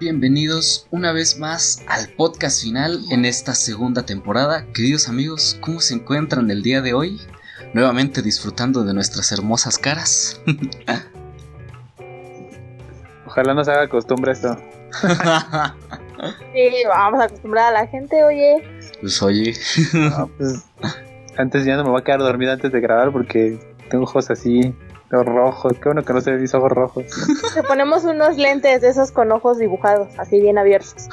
Bienvenidos una vez más al podcast final en esta segunda temporada. Queridos amigos, ¿cómo se encuentran el día de hoy? Nuevamente disfrutando de nuestras hermosas caras. Ojalá no se haga costumbre esto. sí, vamos a acostumbrar a la gente, oye. Pues oye. Pues, antes ya no me voy a quedar dormido antes de grabar porque tengo ojos así rojos. Qué bueno que no se ven mis ojos rojos. Te ponemos unos lentes de esos con ojos dibujados, así bien abiertos.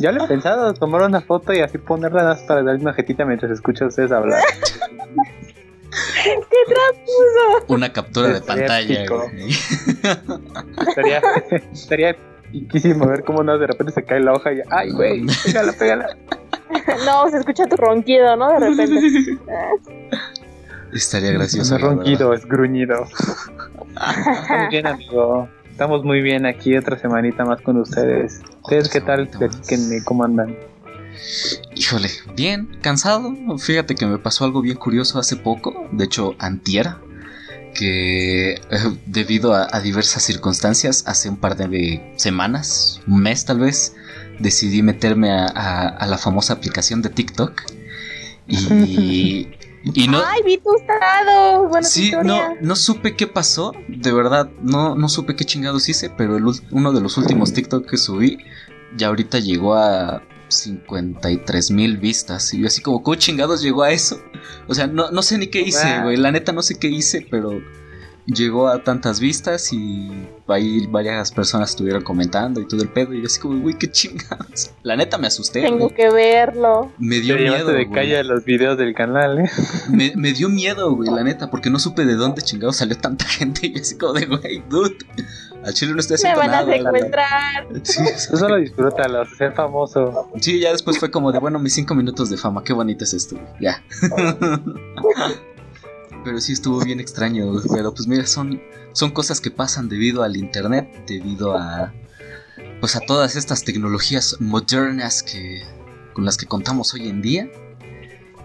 Ya lo he pensado, tomar una foto y así ponerla para darle una jetita mientras escucho a ustedes hablar. ¡Qué tramposo! Una captura de pantalla. estaría, estaría piquísimo ver cómo no de repente se cae la hoja y ¡ay, güey! Pégala, pégala. No, se escucha tu ronquido, ¿no? De repente. Estaría gracioso. No es ronquido, es gruñido. Estamos bien, amigo. Estamos muy bien aquí otra semanita más con ustedes. ¿Ustedes qué tal? ¿Cómo andan? Híjole, bien, cansado. Fíjate que me pasó algo bien curioso hace poco, de hecho, antiera, que eh, debido a, diversas circunstancias, hace un par de semanas, un mes tal vez, decidí meterme a la famosa aplicación de TikTok. Y Y no, ¡Ay, vi tu estado! Bueno, sí, no, no supe qué pasó. De verdad, no, no supe qué chingados hice. Pero uno de los últimos TikTok que subí ya ahorita llegó a 53 mil vistas. Y yo así como, ¿cómo chingados llegó a eso? O sea, no, no sé ni qué hice, güey. La neta no sé qué hice, pero llegó a tantas vistas y ahí varias personas estuvieron comentando y todo el pedo. Y yo así como, güey, qué chingados. La neta me asusté. Tengo que verlo. Me dio miedo. de calle los videos del canal, ¿eh? Me, me, dio miedo, güey, la neta, porque no supe de dónde chingados salió tanta gente. Y yo así como de, güey, dude. Al chile no estoy haciendo nada. Me van a secuestrar. Sí, Tú solo disfrútalo, ser famoso. Sí, ya después fue como de, bueno, mis cinco minutos de fama, qué bonito es esto, ya. pero sí estuvo bien extraño. Pero pues mira, son, son cosas que pasan debido al internet, debido a pues a todas estas tecnologías modernas que con las que contamos hoy en día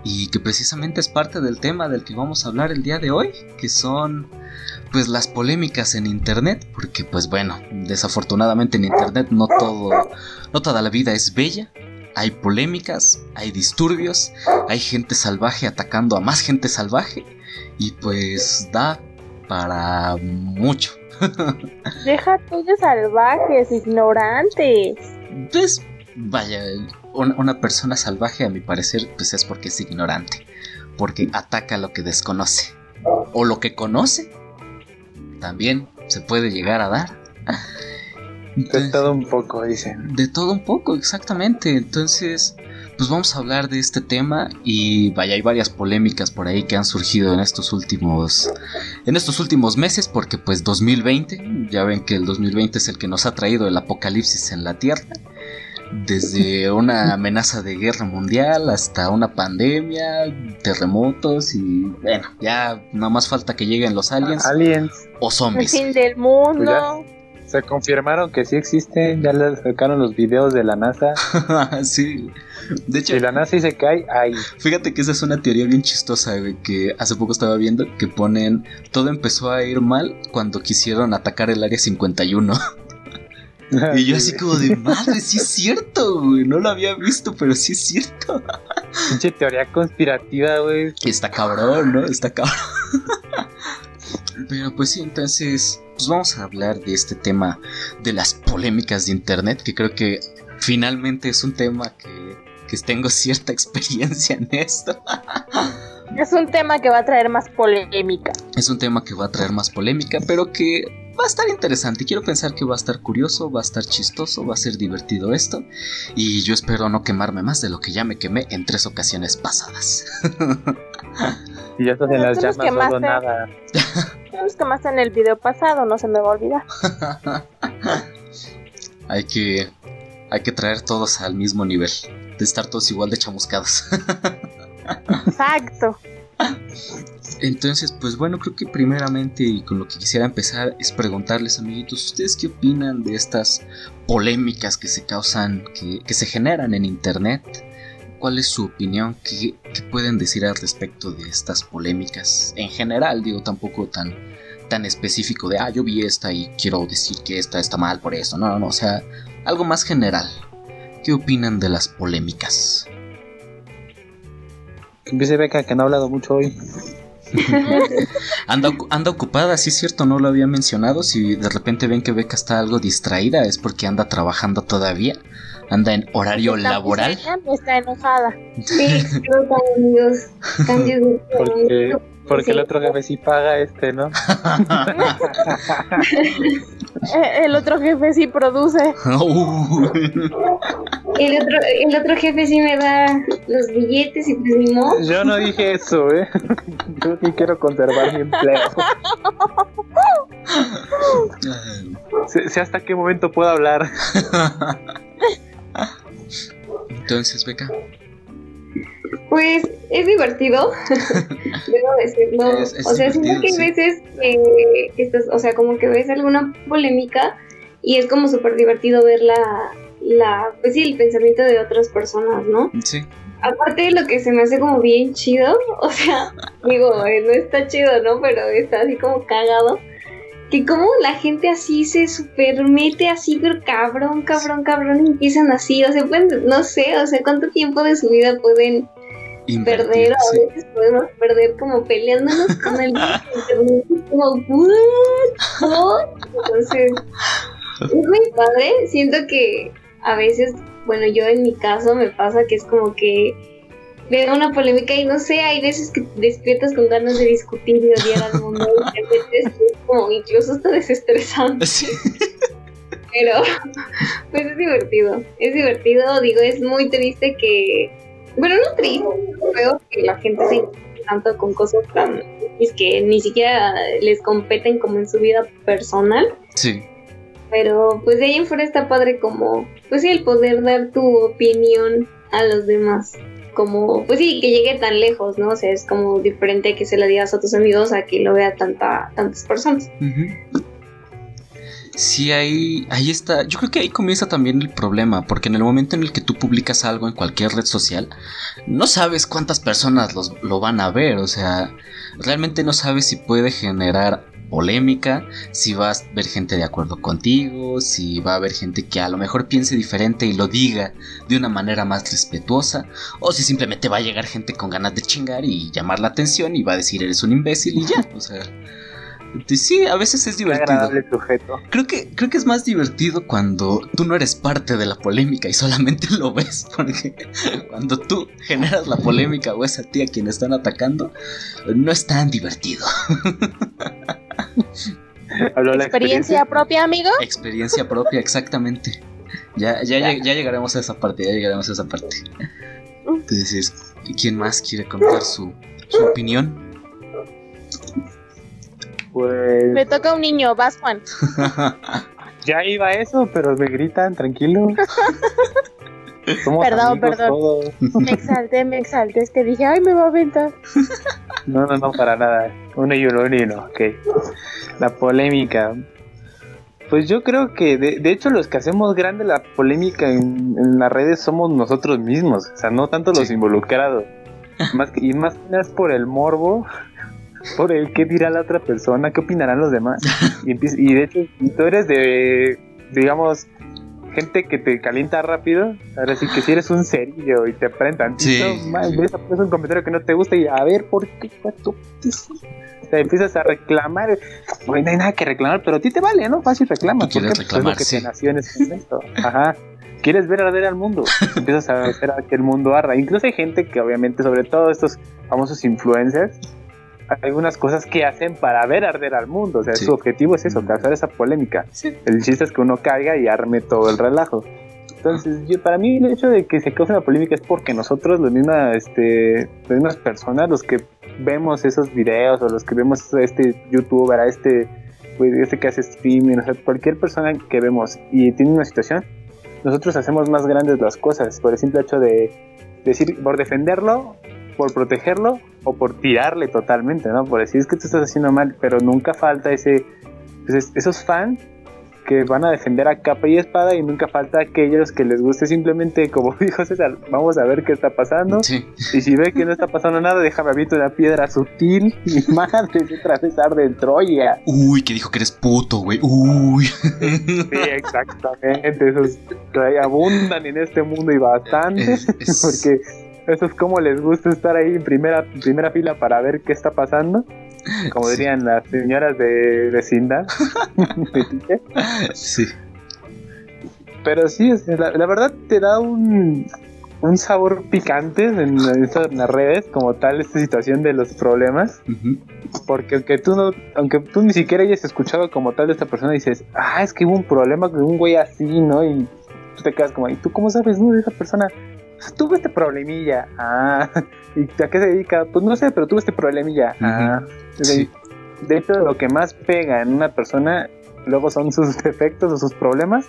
y que precisamente es parte del tema del que vamos a hablar el día de hoy, que son pues las polémicas en internet, porque pues bueno, desafortunadamente en internet no todo no toda la vida es bella. Hay polémicas, hay disturbios, hay gente salvaje atacando a más gente salvaje y pues da para mucho. Deja tuyos salvajes, ignorantes. Pues vaya, una, persona salvaje a mi parecer pues es porque es ignorante, porque ataca lo que desconoce o lo que conoce. También se puede llegar a dar. de todo un poco, dicen. De todo un poco, exactamente. Entonces, pues vamos a hablar de este tema y vaya, hay varias polémicas por ahí que han surgido en estos últimos en estos últimos meses porque pues 2020, ya ven que el 2020 es el que nos ha traído el apocalipsis en la Tierra. Desde una amenaza de guerra mundial hasta una pandemia, terremotos y bueno, ya nada más falta que lleguen los aliens, aliens. o zombies. El fin del mundo. Se confirmaron que sí existen, ya les sacaron los videos de la NASA. sí. De hecho, si la NASA se cae, ahí. Fíjate que esa es una teoría bien chistosa, güey, que hace poco estaba viendo que ponen todo empezó a ir mal cuando quisieron atacar el área 51. y yo así como de madre, sí es cierto, güey. No lo había visto, pero sí es cierto. Pinche teoría conspirativa, güey. Está cabrón, ¿no? Está cabrón. pero pues sí, entonces pues vamos a hablar de este tema de las polémicas de Internet, que creo que finalmente es un tema que, que tengo cierta experiencia en esto. Es un tema que va a traer más polémica. Es un tema que va a traer más polémica, pero que va a estar interesante. Quiero pensar que va a estar curioso, va a estar chistoso, va a ser divertido esto. Y yo espero no quemarme más de lo que ya me quemé en tres ocasiones pasadas. y ya estás en las llamas, nada. los que más en el video pasado, no se me va a olvidar. hay que hay que traer todos al mismo nivel, de estar todos igual de chamuscados. Exacto. Entonces, pues bueno, creo que primeramente y con lo que quisiera empezar es preguntarles, amiguitos, ¿ustedes qué opinan de estas polémicas que se causan, que, que se generan en Internet? ¿Cuál es su opinión? ¿Qué, ¿Qué, pueden decir al respecto de estas polémicas? En general, digo, tampoco tan, tan específico de, ah, yo vi esta y quiero decir que esta está mal por eso. No, no, no, o sea, algo más general. ¿Qué opinan de las polémicas? Que empiece Beca, que no ha hablado mucho hoy. anda, anda ocupada, sí es cierto, no lo había mencionado. Si de repente ven que Beca está algo distraída, es porque anda trabajando todavía. Anda en horario Está laboral. Está enojada. Sí. Cambios de Porque, porque el otro jefe sí paga este, ¿no? Eh, El otro jefe sí produce. Uh, El otro, el otro jefe sí me da los billetes y pues ni modo. Yo no dije eso, ¿eh? Yo sí quiero conservar mi empleo. Sé, sé hasta qué momento puedo hablar. Entonces, Beca. Pues es divertido, debo decirlo. Es- es o sea, siento que hay sí. veces que, que estás, o sea, como que ves alguna polémica y es como súper divertido ver la, la, pues sí, el pensamiento de otras personas, ¿no? Sí. Aparte de lo que se me hace como bien chido, o sea, digo, eh, no está chido, ¿no? Pero está así como cagado. Que como la gente así se super mete así, pero cabrón, cabrón, cabrón, y empiezan así, o sea, pueden, no sé, o sea, cuánto tiempo de su vida pueden Invertir, perder, o a sí. veces podemos perder como peleándonos con el internet, como. ¿What? Entonces, es muy padre, siento que a veces, bueno, yo en mi caso me pasa que es como que veo una polémica y no sé, hay veces que te despiertas con ganas de discutir y odiar al mundo, y de es como incluso hasta desestresante, Sí. pero pues es divertido, es divertido, digo, es muy triste que, bueno, no triste, creo que la gente se tanto con cosas tan es que ni siquiera les competen como en su vida personal. Sí. Pero pues de ahí en fuera está padre como, pues el poder dar tu opinión a los demás. Como, pues sí, que llegue tan lejos, ¿no? O sea, es como diferente que se la digas a tus amigos a que lo vea tanta, tantas personas. Sí, ahí, ahí está. Yo creo que ahí comienza también el problema, porque en el momento en el que tú publicas algo en cualquier red social, no sabes cuántas personas los- lo van a ver, o sea, realmente no sabes si puede generar polémica, si va a ver gente de acuerdo contigo, si va a haber gente que a lo mejor piense diferente y lo diga de una manera más respetuosa, o si simplemente va a llegar gente con ganas de chingar y llamar la atención y va a decir eres un imbécil y ya, o sea, sí, a veces es divertido. sujeto. Creo que, creo que es más divertido cuando tú no eres parte de la polémica y solamente lo ves. Porque cuando tú generas la polémica o es a ti a quien están atacando, no es tan divertido. Habló la ¿Experiencia propia, amigo? Experiencia propia, exactamente. Ya, ya, lleg- ya llegaremos a esa parte, ya llegaremos a esa parte. Entonces, ¿quién más quiere contar su, su opinión? Pues Me toca un niño, vas Juan. ya iba eso, pero me gritan, tranquilo. Somos Perdón, perdón. todos. Me exalté, me exalté. Es que dije, ay, me va a aventar. No, no, no, para nada. Uno y uno, uno y uno, ok. La polémica. Pues yo creo que, de, de hecho, los que hacemos grande la polémica en, en las redes somos nosotros mismos. O sea, no tanto los Sí. involucrados. Más que- y más que nada es por el morbo, por el qué dirá la otra persona, qué opinarán los demás. Y de hecho, si tú eres de, digamos, gente que te calienta rápido, ahora sí que si eres un cerillo y te prendan, Sí. ves ves un comentario que no te gusta y a ver por qué o sea, empiezas a reclamar, no hay nada que reclamar, pero a ti te vale, ¿no? Fácil reclama. Tú quieres ¿por qué? Pues es lo reclamar, que sí. te nació en ese momento. Ajá. Quieres ver arder al mundo. Empiezas a hacer a que el mundo arda. Incluso hay gente que obviamente, sobre todo estos famosos influencers, algunas cosas que hacen para ver arder al mundo. O sea, Sí. su objetivo es eso, Mm. causar esa polémica. El chiste es que uno caiga y arme todo el relajo. Entonces, yo, para mí el hecho de que se cause una polémica es porque nosotros, las mismas, este, las mismas personas, los que vemos esos videos o los que vemos a este youtuber, a este, pues, este que hace streaming, o sea, cualquier persona que vemos y tiene una situación, nosotros hacemos más grandes las cosas por el simple hecho de decir, por defenderlo, por protegerlo o por tirarle totalmente, ¿no? Por decir, es que tú estás haciendo mal, pero nunca falta ese, pues, esos fans que van a defender a capa y espada y nunca falta aquellos que les guste simplemente, como dijo César, vamos a ver qué está pasando. Sí. Y si ve que no está pasando nada, déjame abrirte una piedra sutil y madre de atravesar de Troya. Uy, que dijo que eres puto, güey. Uy. Sí, exactamente. Esos abundan en este mundo y bastante. Es- es- Porque eso es como les gusta estar ahí en primera, primera fila para ver qué está pasando. Como Sí. dirían las señoras de vecindad. Sí. Pero sí, la, la verdad te da un, un sabor picante en, en estas- en las redes, como tal, esta situación de los problemas. Porque aunque tú no, aunque tú ni siquiera hayas escuchado como tal de esta persona, dices, ah, es que hubo un problema con un güey así, ¿no? Y tú te quedas como, ¿y tú cómo sabes, no? De esa persona, tuve este problemilla, ah, ¿y a qué se dedica? Pues no sé, pero tuve este problemilla, ah. De, Sí. de hecho, lo que más pega en una persona luego son sus defectos o sus problemas,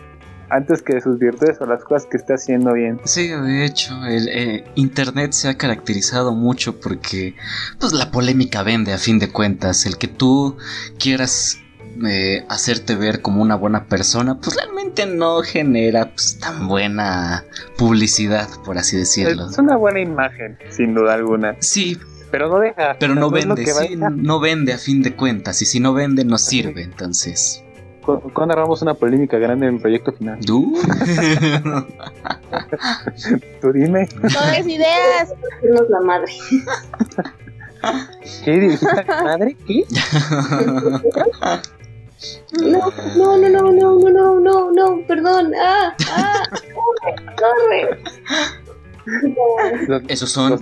antes que sus virtudes o las cosas que esté haciendo bien. Sí, de hecho, el eh, Internet se ha caracterizado mucho porque pues la polémica vende a fin de cuentas. El que tú quieras eh, hacerte ver como una buena persona, pues realmente no genera pues, tan buena publicidad, por así decirlo. Es una buena imagen, sin duda alguna, Sí, pero no deja. pero no vende, sí, no vende a fin de cuentas. Y si no vende, no sirve, entonces. Cu- ¿Cuándo agarramos una polémica grande en el proyecto final? ¿Tú? Tú dime, Todas ideas. Hacernos la madre. ¿qué dices? ¿Madre? ¿Qué? No, no, no, no, no, no, no, no, no, perdón. Ah, ah, corre, corre. Los, Esos son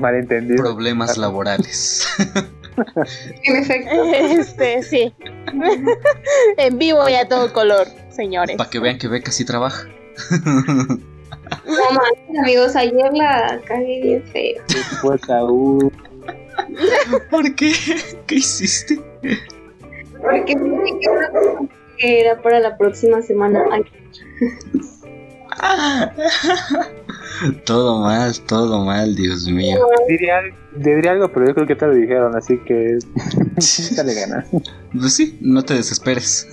problemas laborales. En efecto. Este, sí. en vivo y a todo color, señores. Para que vean que Beca sí trabaja. No manches, amigos, ayer la cagué bien feo. Pues aún. ¿Por qué? ¿Qué hiciste? Porque que era- que era para la próxima semana. Ay, Todo mal, todo mal, Dios mío. Diría, diría algo, pero yo creo que te lo dijeron, así que. Dale ganas. Pues sí, no te desesperes.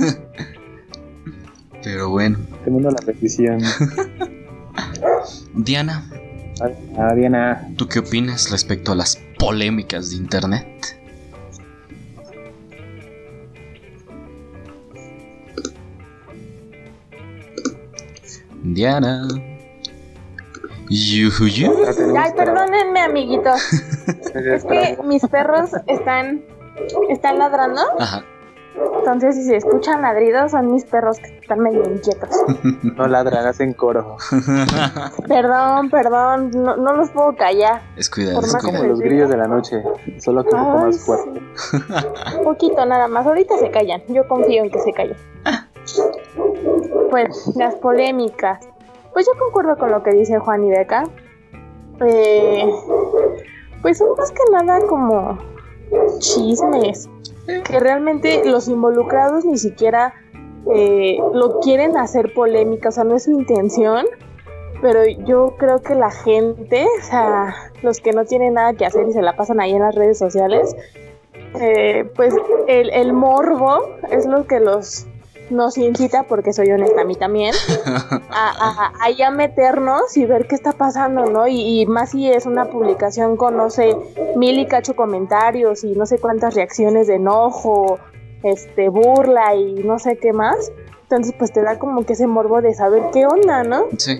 Pero bueno, Te mando la petición. Diana, Ah, Diana. ¿tú qué opinas respecto a las polémicas de internet? Diana. Yuhu, la tenemos Ay, perdónenme, amiguitos. Es que mis perros están, están ladrando. Ajá. Entonces, si se escuchan ladridos, son mis perros que están medio inquietos. No ladran, hacen coro. Perdón, perdón, no, no los puedo callar. Es cuidado, Por es más Como los grillos de la noche, solo que un poco más fuerte. sí. Un poquito nada más. Ahorita se callan. Yo confío en que se callen. Pues, las polémicas. Pues yo concuerdo con lo que dice Juan y Beca. Eh, pues son más que nada como chismes. Que realmente los involucrados ni siquiera eh, lo quieren hacer polémica. O sea, no es su intención. Pero yo creo que la gente, o sea, los que no tienen nada que hacer y se la pasan ahí en las redes sociales, eh, pues el, el morbo es lo que los nos incita, porque soy honesta a mí también, a, a, a ya meternos y ver qué está pasando, ¿no? Y, y más si es una publicación con, no sé, mil y cacho comentarios y no sé cuántas reacciones de enojo, este, burla y no sé qué más. Entonces, pues te da como que ese morbo de saber qué onda, ¿no? Sí,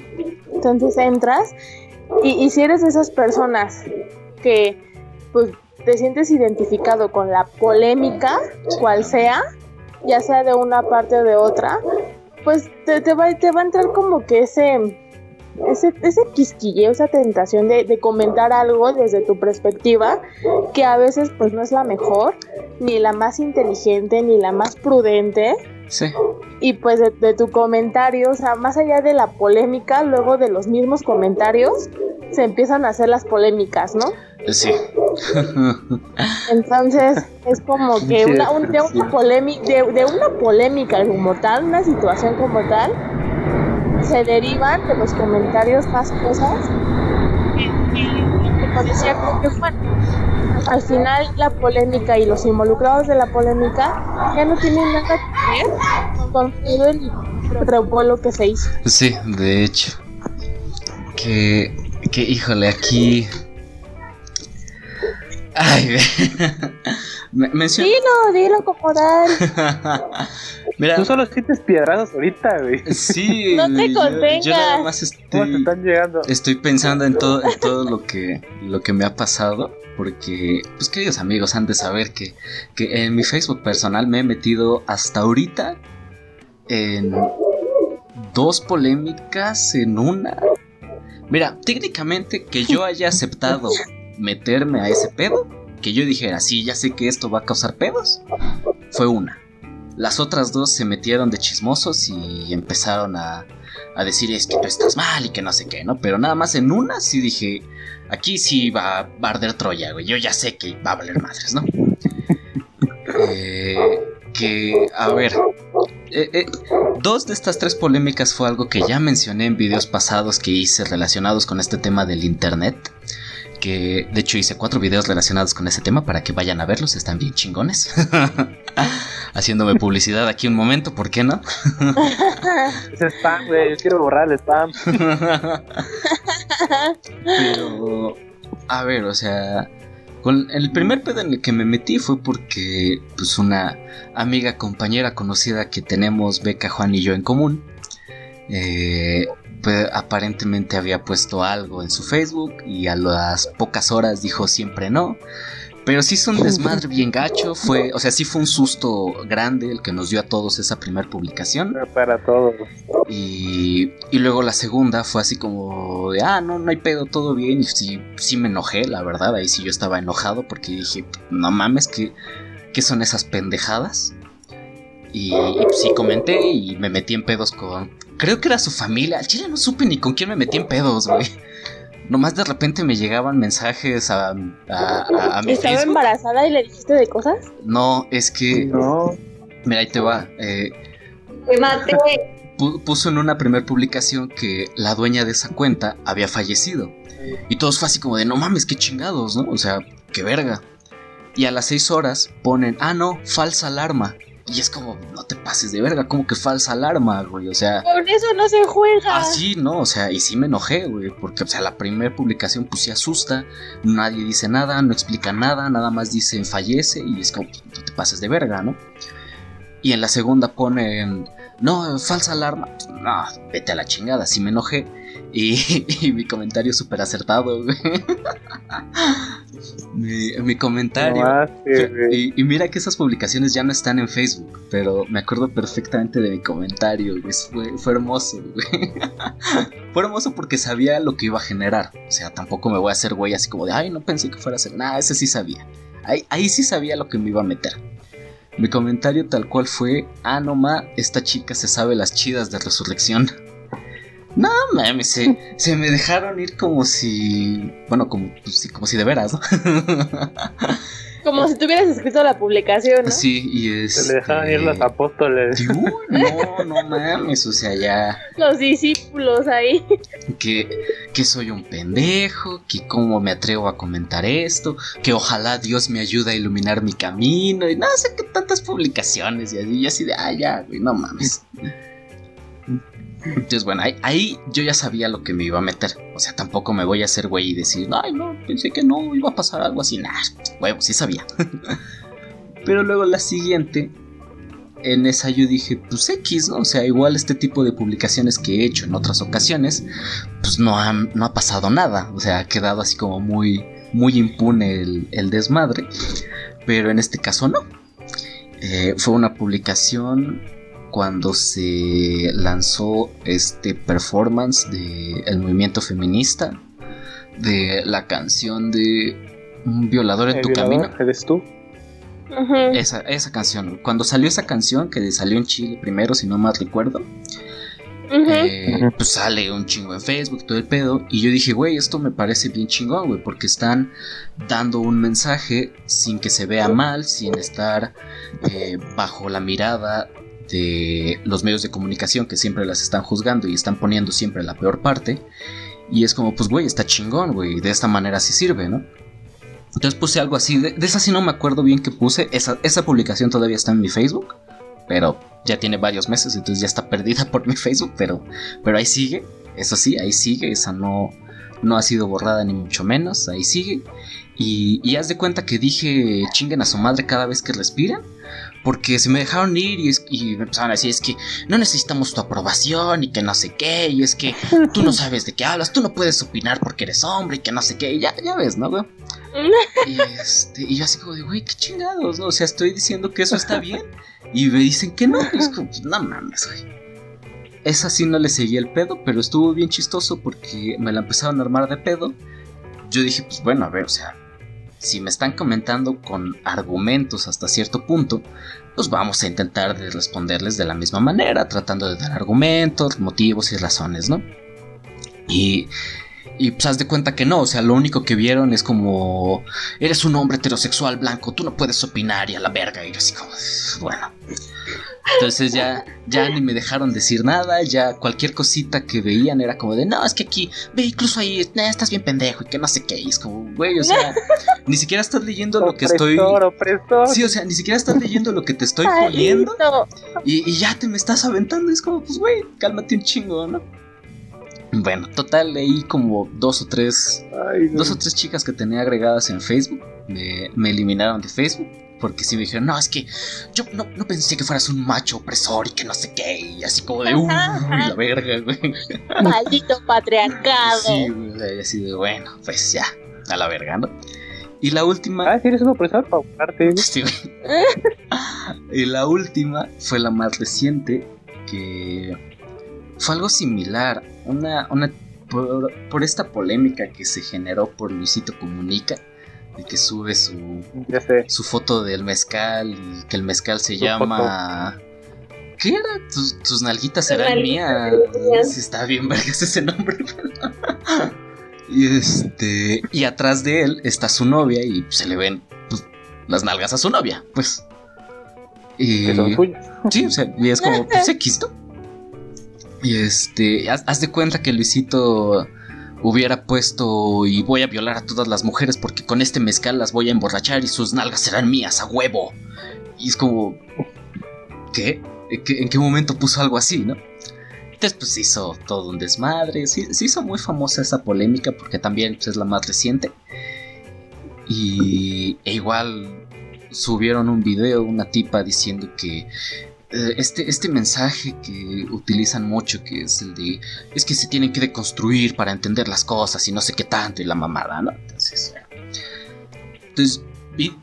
Entonces entras y, y si eres de esas personas que pues te sientes identificado con la polémica, cual sea, ya sea de una parte o de otra, pues te, te va, te va a entrar como que ese, ese, ese quisquilleo, esa tentación de, de comentar algo desde tu perspectiva, que a veces pues no es la mejor, ni la más inteligente, ni la más prudente, sí. y pues de, de tu comentario, o sea, más allá de la polémica, luego de los mismos comentarios, se empiezan a hacer las polémicas, ¿no? Sí. Entonces es como que Sí, una, un- de, una polémica, de, de una polémica como tal, una situación como tal, se derivan de los comentarios más cosas al final la polémica y los involucrados de la polémica ya no tienen nada que ver con todo el revuelo que se hizo Sí, de hecho. Que, que híjole, aquí... Ay, me, mencioné... dilo dilo como tal Mira, Tú solo sientes piedrazos ahorita, güey. sí, No te güey, yo- yo, contengas. nada más ¿Cómo te estoy, están llegando? estoy pensando en todo, en todo lo que lo que me ha pasado. Porque, pues queridos amigos, han de saber que, que en mi Facebook personal me he metido hasta ahorita en dos polémicas en una. Mira, técnicamente que yo haya aceptado meterme a ese pedo, que yo dijera, sí, ya sé que esto va a causar pedos, fue una. Las otras dos se metieron de chismosos y empezaron a, a decir es que tú estás mal y que no sé qué, ¿no? Pero nada más en una sí dije, aquí sí va, a arder Troya, güey. Yo ya sé que va a valer madres, ¿no? Eh, que, a ver, eh, eh, dos de estas tres polémicas fue algo que ya mencioné en videos pasados que hice relacionados con este tema del internet. Que de hecho hice cuatro videos relacionados con ese tema para que vayan a verlos, están bien chingones. Haciéndome publicidad aquí un momento, ¿por qué no? Es spam, güey. Yo quiero borrar el spam. Pero, a ver, o sea, con el primer pedo en el que me metí fue porque, pues, una amiga, compañera conocida que tenemos, Beca, Juan y yo en común, eh, pues, aparentemente había puesto algo en su Facebook y a las pocas horas dijo siempre no. Pero sí hizo un desmadre bien gacho, fue, o sea, sí fue un susto grande el que nos dio a todos esa primera publicación. Para todo. Y, y luego la segunda fue así como de, ah, no, no hay pedo, todo bien. Y sí, sí me enojé, la verdad. Ahí sí yo estaba enojado porque dije, no mames, ¿qué, qué son esas pendejadas? Y, y, sí comenté y me metí en pedos con... Creo que era su familia. Al chile no supe ni con quién me metí en pedos, güey. Nomás de repente me llegaban mensajes a, a, a- a mi estaba Facebook. embarazada y le dijiste de cosas No, es que... No. Mira, ahí te va. Eh, Me maté. pu- puso en una primera publicación que la dueña de esa cuenta había fallecido. Y todos fue así como de, no mames, qué chingados, ¿no? O sea, qué verga. Y a las seis horas ponen, ah, no, falsa alarma. Y es como, no te pases de verga, como que falsa alarma, güey. O sea, con eso no se juega así, ¿no? O sea, y sí me enojé, güey. Porque, o sea, la primera publicación pues sí asusta. Nadie dice nada, no explica nada, nada más dicen fallece. Y es como, no te pases de verga, ¿no? Y en la segunda ponen, no, falsa alarma. No, vete a la chingada, sí me enojé. Y, y mi comentario súper acertado, güey. mi, mi comentario. No. Y, y mira que esas publicaciones ya no están en Facebook, pero me acuerdo perfectamente de mi comentario, güey. Fue, fue hermoso, güey. fue hermoso porque sabía lo que iba a generar. O sea, tampoco me voy a hacer güey así como de, ay, no pensé que fuera a ser. Nada, ese sí sabía. Ahí, ahí sí sabía lo que me iba a meter. Mi comentario tal cual fue, ah, no ma, esta chica se sabe las chidas de resurrección. No mames, se, se me dejaron ir como si. Bueno, como, pues, como si de veras, ¿no? como si tuvieras escrito la publicación ¿no? Sí, y es. Se le dejaban ir los apóstoles. no, no mames, o sea, ya. los discípulos ahí Que, que soy un pendejo, que cómo me atrevo a comentar esto, que ojalá Dios me ayude a iluminar mi camino, y no sé qué tantas publicaciones, y así, y así de, ah, ya, güey, no mames. Entonces, bueno, ahí, yo ya sabía lo que me iba a meter. O sea, tampoco me voy a hacer güey y decir, ay, no, pensé que no iba a pasar algo así. Nah, huevo, sí sabía. Pero luego la siguiente, en esa yo dije, pues X, ¿no? O sea, igual este tipo de publicaciones que he hecho en otras ocasiones, pues no ha, no ha pasado nada. O sea, ha quedado así como muy, muy impune el, el desmadre. Pero en este caso no. Eh, fue una publicación cuando se lanzó este performance de el movimiento feminista de la canción de un violador en ¿El tu violador camino. ¿Eres tú? Esa, esa canción. Cuando salió esa canción, que salió en Chile primero, si no mal recuerdo, eh, pues sale un chingo en Facebook, todo el pedo. Y yo dije, güey, esto me parece bien chingón, güey, porque están dando un mensaje sin que se vea mal, sin estar eh, bajo la mirada de los medios de comunicación que siempre las están juzgando y están poniendo siempre la peor parte. Y es como, pues, güey, está chingón, güey, de esta manera sí sirve, ¿no? Entonces puse algo así, de, esa sí no me acuerdo bien que puse, esa, esa publicación todavía está en mi Facebook, pero ya tiene varios meses, entonces ya está perdida por mi Facebook, pero, pero ahí sigue, eso sí, ahí sigue, esa no, no ha sido borrada ni mucho menos, ahí sigue. Y haz de cuenta que dije chinguen a su madre cada vez que respiran. Porque se me dejaron ir y, es- y me empezaron a decir, es que no necesitamos tu aprobación y que no sé qué, y es que tú no sabes de qué hablas, tú no puedes opinar porque eres hombre y que no sé qué, y ya, ya ves, ¿no, güey? Y, este, y yo así como de, güey, qué chingados, ¿no? O sea, estoy diciendo que eso está bien y me dicen que no, y es como, pues, no mames, güey. Esa sí no le seguí el pedo, pero estuvo bien chistoso porque me la empezaron a armar de pedo. Yo dije, pues bueno, a ver, o sea, si me están comentando con argumentos hasta cierto punto, pues vamos a intentar de responderles de la misma manera, tratando de dar argumentos, motivos y razones, ¿no? Y, y pues haz de cuenta que no, o sea, lo único que vieron es como, eres un hombre heterosexual blanco, tú no puedes opinar y a la verga, y yo así como, bueno. Entonces ya, ya ni me dejaron decir nada, ya cualquier cosita que veían era como de, no, es que aquí, ve, incluso ahí, eh, estás bien pendejo y que no sé qué, y es como, güey, o sea, ni siquiera estás leyendo lo que estoy... Opresor. Sí, o sea, ni siquiera estás leyendo lo que te estoy poniendo y, y ya te me estás aventando. Es como, pues, güey, cálmate un chingo, ¿no? Bueno, total, leí como dos o tres, Ay, no. dos o tres chicas que tenía agregadas en Facebook. Me, me eliminaron de Facebook. Porque sí me dijeron, no, es que yo no, no pensé que fueras un macho opresor y que no sé qué. Y así como de, uy, la verga, güey. Maldito patriarcado. Sí, güey, así de, bueno, pues ya, a la verga, ¿no? Y la última. Ah, si eres un opresor, para buscarte. Sí, güey. y la última fue la más reciente, que fue algo similar. Una, una por, por esta polémica que se generó por Luisito Comunica, de que sube su, su foto del mezcal y que el mezcal se Su llama... ¿Qué era? ¿Tus, tus nalguitas nalguitas mías? serán mías. Sí, está bien vergas ese nombre. y este... Y atrás de él está su novia y se le ven pues, las nalgas a su novia, pues. Y... Que son suyas. Sí, o sea, y es como, pues X, ¿no? Y este, haz, de cuenta que Luisito hubiera puesto y voy a violar a todas las mujeres porque con este mezcal las voy a emborrachar y sus nalgas serán mías a huevo. Y es como, ¿qué? ¿En qué, en qué momento puso algo así, no? Entonces, pues hizo todo un desmadre. Sí, se hizo muy famosa esa polémica porque también pues, es la más reciente. Y e igual subieron un video, una tipa diciendo que este, este mensaje que utilizan mucho, que es el de es que se tienen que deconstruir para entender las cosas y no sé qué tanto y la mamada, ¿no? Entonces,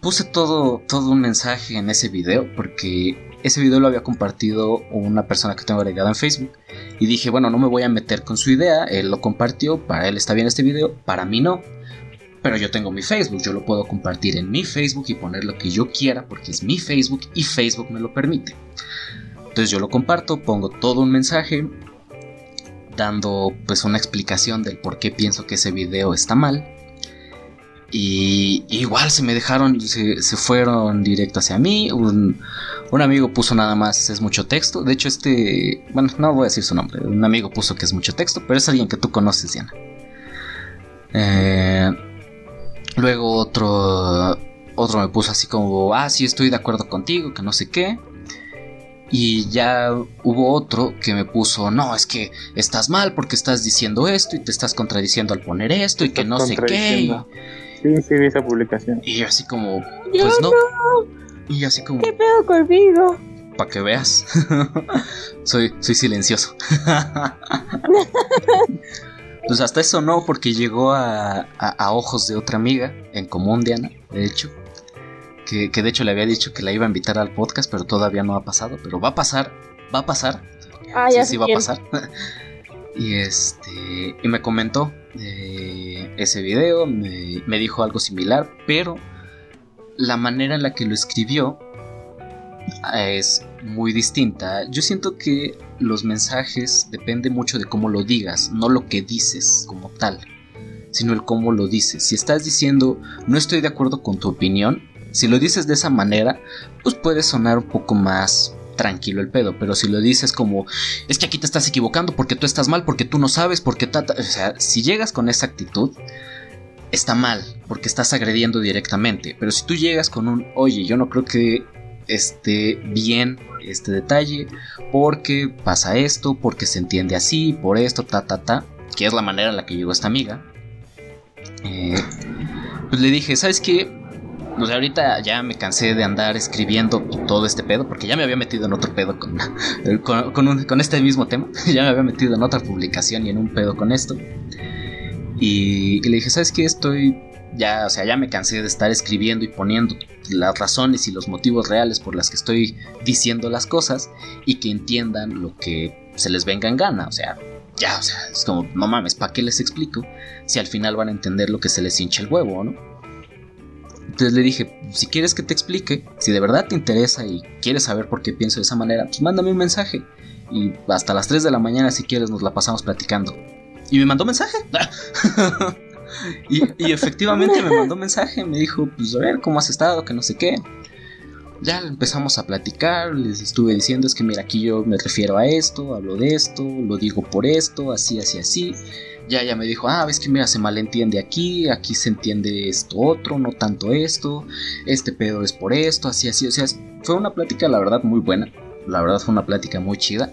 puse todo, todo un mensaje en ese video porque ese video lo había compartido una persona que tengo agregada en Facebook y dije, bueno, no me voy a meter con su idea, él lo compartió, para él está bien este video, para mí no. Pero yo tengo mi Facebook, yo lo puedo compartir en mi Facebook y poner lo que yo quiera porque es mi Facebook y Facebook me lo permite. Entonces yo lo comparto, pongo todo un mensaje dando pues una explicación del por qué pienso que ese video está mal. Y igual se me dejaron, se, fueron directo hacia mí. Un, un amigo puso nada más, es mucho texto. De hecho, este, bueno, no voy a decir su nombre. Un amigo puso que es mucho texto, pero es alguien que tú conoces, Diana. Eh, luego otro, otro me puso así como, ah, sí, estoy de acuerdo contigo, que no sé qué. Y ya hubo otro que me puso, no, es que estás mal porque estás diciendo esto y te estás contradiciendo al poner esto y que no sé qué. contradiciendo. Sí, sí, vi esa publicación. Y yo así como, Yo pues no. no. Y yo así como, ¿Qué pedo conmigo? para que veas. soy, soy silencioso. pues hasta eso no, porque llegó a, a- a ojos de otra amiga en común, Diana, de hecho. Que, que de hecho le había dicho que la iba a invitar al podcast, pero todavía no ha pasado. Pero va a pasar, va a pasar. Ah, sí, ya sí va a pasar. y este. Y me comentó eh, ese video, me, me dijo algo similar, pero la manera en la que lo escribió eh, es muy distinta. Yo siento que los mensajes depende mucho de cómo lo digas, no lo que dices como tal, sino el cómo lo dices. Si estás diciendo no estoy de acuerdo con tu opinión, si lo dices de esa manera, pues puede sonar un poco más tranquilo el pedo. Pero si lo dices como, es que aquí te estás equivocando porque tú estás mal, porque tú no sabes, porque ta, ta", O sea, si llegas con esa actitud, está mal, porque estás agrediendo directamente. Pero si tú llegas con un, oye, yo no creo que esté bien este detalle, porque pasa esto, porque se entiende así, por esto, ta, ta, ta, que es la manera en la que llegó esta amiga. Eh, pues le dije, ¿sabes qué? Sea, ahorita ya me cansé de andar escribiendo todo este pedo, porque ya me había metido en otro pedo con, con este mismo tema. ya me había metido en otra publicación y en un pedo con esto. Y, y le dije, ¿sabes qué? Estoy ya, o sea, ya me cansé de estar escribiendo y poniendo las razones y los motivos reales por las que estoy diciendo las cosas y que entiendan lo que se les venga en gana. O sea, ya, o sea, es como, no mames, ¿para qué les explico? Si al final van a entender lo que se les hincha el huevo, ¿no? Entonces le dije, si quieres que te explique, si de verdad te interesa y quieres saber por qué pienso de esa manera, pues mándame un mensaje. Y hasta las 3 de la mañana, si quieres, nos la pasamos platicando. Y me mandó mensaje. y, efectivamente me mandó mensaje. Me dijo, pues a ver, ¿cómo has estado? Que no sé qué. Ya empezamos a platicar, les estuve diciendo, es que mira, aquí yo me refiero a esto, hablo de esto, lo digo por esto, así, así, así. Ya, ya me dijo, ah, ves que mira, se malentiende aquí, aquí se entiende esto otro, no tanto esto, este pedo es por esto, así, así, o sea, fue una plática, la verdad, muy buena, la verdad fue una plática muy chida,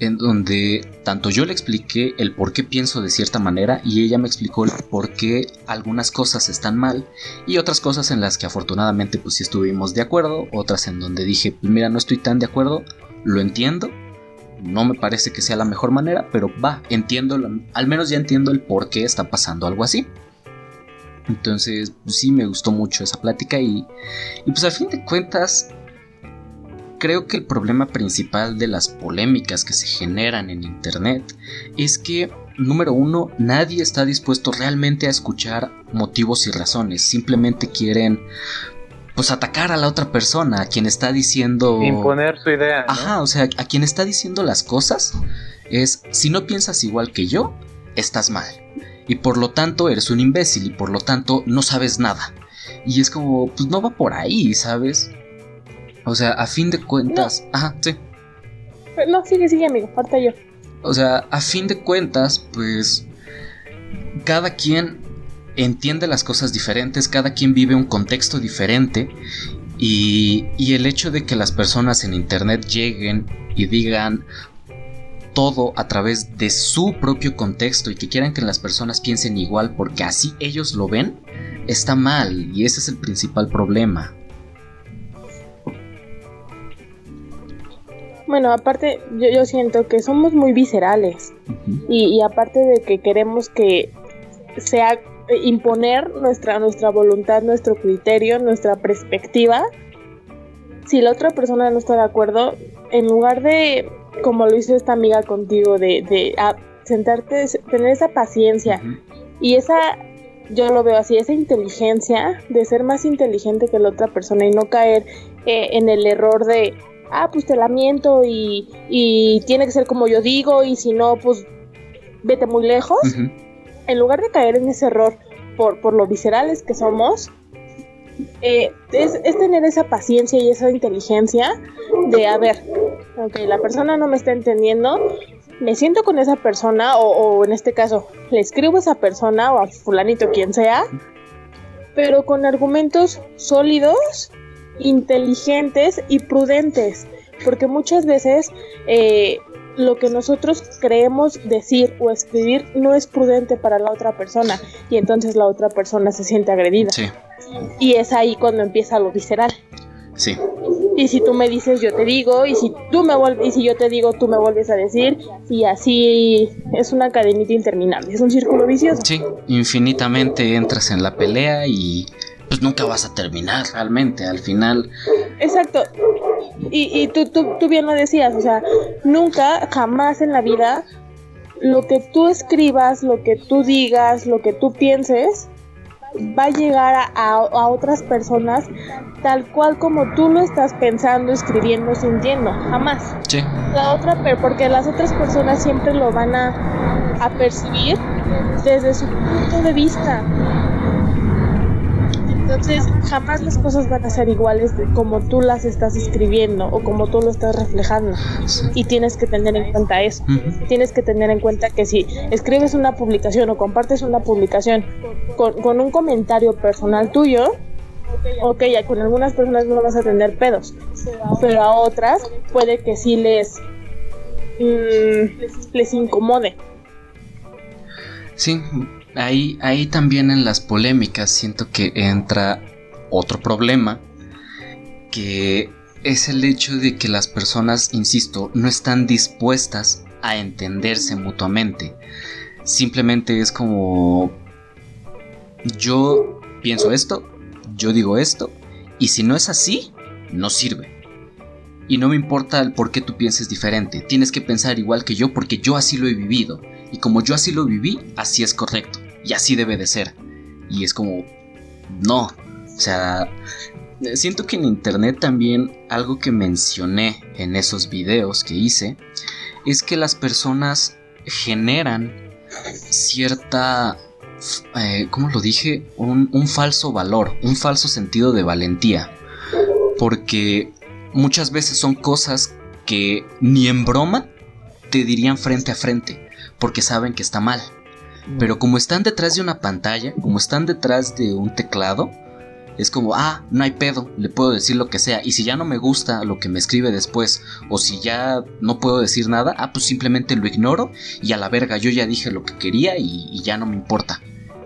en donde tanto yo le expliqué el por qué pienso de cierta manera y ella me explicó el por qué algunas cosas están mal y otras cosas en las que afortunadamente pues sí estuvimos de acuerdo, otras en donde dije, pues mira, no estoy tan de acuerdo, lo entiendo, no me parece que sea la mejor manera, pero va, entiendo, al menos ya entiendo el por qué está pasando algo así. Entonces, pues, sí me gustó mucho esa plática y, y pues al fin de cuentas, creo que el problema principal de las polémicas que se generan en Internet es que, número uno, nadie está dispuesto realmente a escuchar motivos y razones, simplemente quieren pues atacar a la otra persona, a quien está diciendo... Imponer su idea. ¿no? Ajá, o sea, a quien está diciendo las cosas es, si no piensas igual que yo, estás mal. Y por lo tanto eres un imbécil y por lo tanto no sabes nada. Y es como, pues no va por ahí, ¿sabes? O sea, a fin de cuentas... Ajá, sí. No, sigue, sigue, amigo, falta yo. O sea, a fin de cuentas, pues cada quien entiende las cosas diferentes, cada quien vive un contexto diferente y, y el hecho de que las personas en Internet lleguen y digan todo a través de su propio contexto y que quieran que las personas piensen igual porque así ellos lo ven, está mal y ese es el principal problema. Bueno, aparte, yo, yo siento que somos muy viscerales. Y, y aparte de que queremos que sea eh, imponer nuestra, nuestra voluntad, nuestro criterio, nuestra perspectiva, si la otra persona no está de acuerdo, en lugar de, como lo hizo esta amiga contigo, de, de sentarte, tener esa paciencia y esa, yo lo veo así, esa inteligencia de ser más inteligente que la otra persona y no caer eh, en el error de, ah, pues te la miento y, y tiene que ser como yo digo y si no, pues vete muy lejos. Ujú. En lugar de caer en ese error por, por lo viscerales que somos, eh, es, es tener esa paciencia y esa inteligencia de, a ver, ok, la persona no me está entendiendo, me siento con esa persona o, o en este caso le escribo a esa persona o a fulanito quien sea, pero con argumentos sólidos, inteligentes y prudentes, porque muchas veces eh, lo que nosotros creemos decir o escribir no es prudente para la otra persona y entonces la otra persona se siente agredida Sí, y es ahí cuando empieza lo visceral. sí. Y si tú me dices, yo te digo, y si tú me vuelves, y si yo te digo, tú me vuelves a decir, y así es una cadenita interminable, es un círculo vicioso. Sí, infinitamente entras en la pelea y pues nunca vas a terminar realmente. Al final, Exacto. Y, y tú, tú, tú bien lo decías, o sea, nunca, jamás en la vida, lo que tú escribas, lo que tú digas, lo que tú pienses, va a llegar a, a- a otras personas tal cual como tú lo estás pensando, escribiendo, sintiendo, jamás. sí, La otra, per- porque las otras personas siempre lo van a, a percibir desde su punto de vista. Entonces, jamás las cosas van a ser iguales de como tú las estás escribiendo o como tú lo estás reflejando. Y tienes que tener en cuenta eso. Ujú. Tienes que tener en cuenta que si escribes una publicación o compartes una publicación con, con un comentario personal tuyo, ok, ya con algunas personas no vas a tener pedos, pero a otras puede que sí les, mm, les incomode. Sí, ahí, ahí también en las polémicas siento que entra otro problema, que es el hecho de que las personas, insisto, no están dispuestas a entenderse mutuamente. Simplemente es como yo pienso esto, yo digo esto, y si no es así, no sirve. Y no me importa el por qué tú pienses diferente, tienes que pensar igual que yo porque yo así lo he vivido. Y como yo así lo viví, así es correcto. Y así debe de ser. Y es como... No. O sea... Siento que en internet también algo que mencioné en esos videos que hice es que las personas generan cierta... eh, ¿Cómo lo dije? Un, un falso valor, un falso sentido de valentía. Porque muchas veces son cosas que ni en broma te dirían frente a frente, porque saben que está mal. Pero como están detrás de una pantalla, como están detrás de un teclado, es como, ah, no hay pedo, le puedo decir lo que sea. Y si ya no me gusta lo que me escribe después, o si ya no puedo decir nada, ah, pues simplemente lo ignoro y a la verga, yo ya dije lo que quería y, ya no me importa.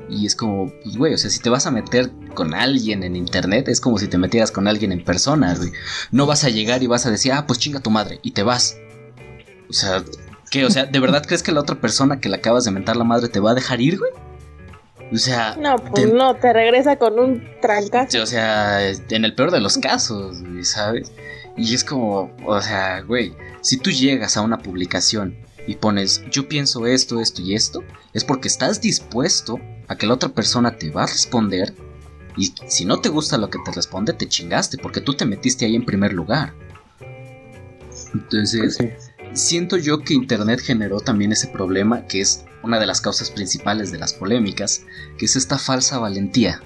Y es como, pues, güey, o sea, si te vas a meter con alguien en internet, es como si te metieras con alguien en persona, güey. No vas a llegar y vas a decir, ah, pues chinga tu madre, y te vas. O sea, ¿qué? O sea, ¿de verdad crees que la otra persona que le acabas de mentar la madre te va a dejar ir, güey? O sea, No, pues te- no, te regresa con un trancazo. o sea, en el peor de los casos, güey, ¿sabes? Y es como, o sea, güey, si tú llegas a una publicación y pones, yo pienso esto, esto y esto, es porque estás dispuesto a que la otra persona te va a responder. Y si no te gusta lo que te responde, te chingaste, porque tú te metiste ahí en primer lugar. Entonces, Sí. Siento yo que Internet generó también ese problema, que es una de las causas principales de las polémicas, que es esta falsa valentía,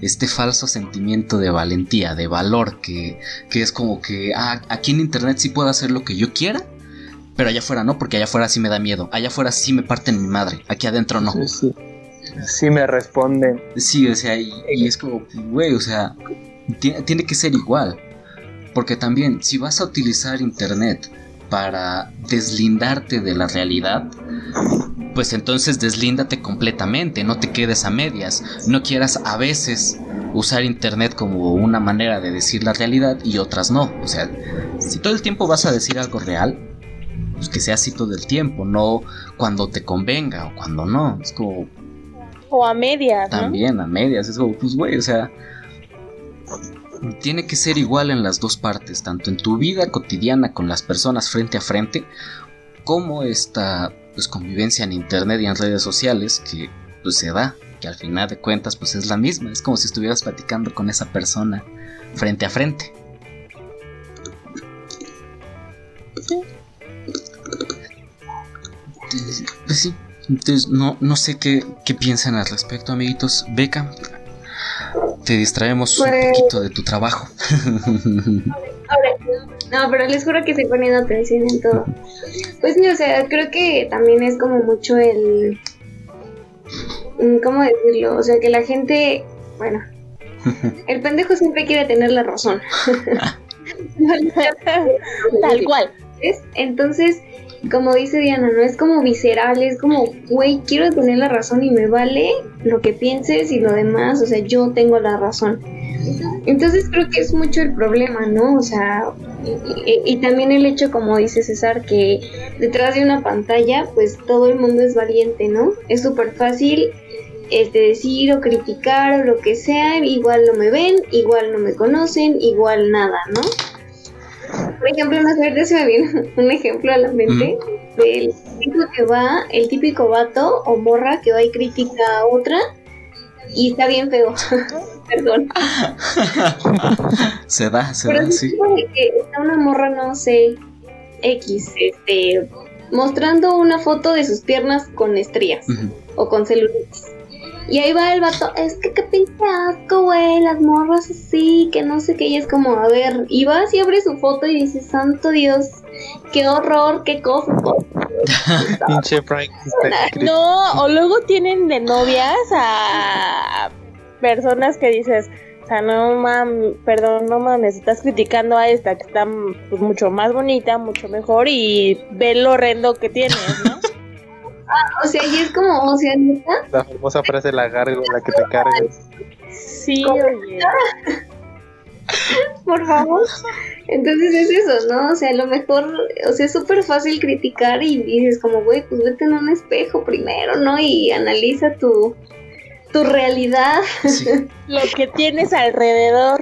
este falso sentimiento de valentía, de valor, que, que es como que ah, aquí en Internet sí puedo hacer lo que yo quiera, pero allá afuera no, porque allá afuera sí me da miedo, allá afuera sí me parten mi madre, aquí adentro no. Sí, sí. Sí me responden. Sí, o sea, y, y es como, güey, o sea, ti- tiene que ser igual. Porque también, si vas a utilizar internet para deslindarte de la realidad, pues entonces deslíndate completamente, no te quedes a medias, no quieras a veces usar internet como una manera de decir la realidad y otras no. O sea, si todo el tiempo vas a decir algo real, pues que sea así todo el tiempo, no cuando te convenga o cuando no. Es como, O a medias, ¿no? también a medias. Es como, pues, güey, o sea, tiene que ser igual en las dos partes, tanto en tu vida cotidiana con las personas frente a frente, como esta pues, convivencia en internet y en redes sociales que pues, se da, que al final de cuentas pues es la misma, es como si estuvieras platicando con esa persona frente a frente. Pues sí, entonces no, no sé qué, qué piensan al respecto, amiguitos. Beca, te distraemos un Pues- poquito de tu trabajo. Ahora, no, pero les juro que estoy poniendo atención en todo. Pues sí, o sea, creo que también es como mucho el... mm, ¿Cómo decirlo? O sea, que la gente, bueno, el pendejo siempre quiere tener la razón. Tal cual. ¿Ves? Entonces, como dice Diana, no es como visceral, es como, güey, quiero tener la razón y me vale lo que pienses y lo demás, o sea, yo tengo la razón. Entonces creo que es mucho el problema, ¿no? O sea, y, también el hecho, como dice César, que detrás de una pantalla, pues todo el mundo es valiente, ¿no? Es súper fácil este, decir o criticar o lo que sea, igual no me ven, igual no me conocen, igual nada, ¿no? Por ejemplo, más verde se me viene un ejemplo a la mente del tipo que va, el típico vato o morra que va y critica a otra y está bien feo. Perdón. se da, se Pero da, sí. que está una morra, no sé, X, este, mostrando una foto de sus piernas con estrías o con celulitis. Y ahí va el vato, es que qué pinche asco, güey, las morras así, que no sé qué, y es como, a ver, y vas y abre su foto y dices, santo Dios, qué horror, qué cosa. Pinche Frank. No, o luego tienen de novias a personas que dices, o sea, no mames, perdón, no mames, estás criticando a esta que está pues, mucho más bonita, mucho mejor y ve lo horrendo que tienes, ¿no? O sea, y es como, o sea, La famosa frase la gárgola que te cargas. Sí, oye. por favor. Entonces es eso, ¿no? O sea, a lo mejor, o sea, es súper fácil criticar y dices como, güey, pues vete en un espejo primero, ¿no? Y analiza tu, tu realidad. Sí. Lo que tienes alrededor.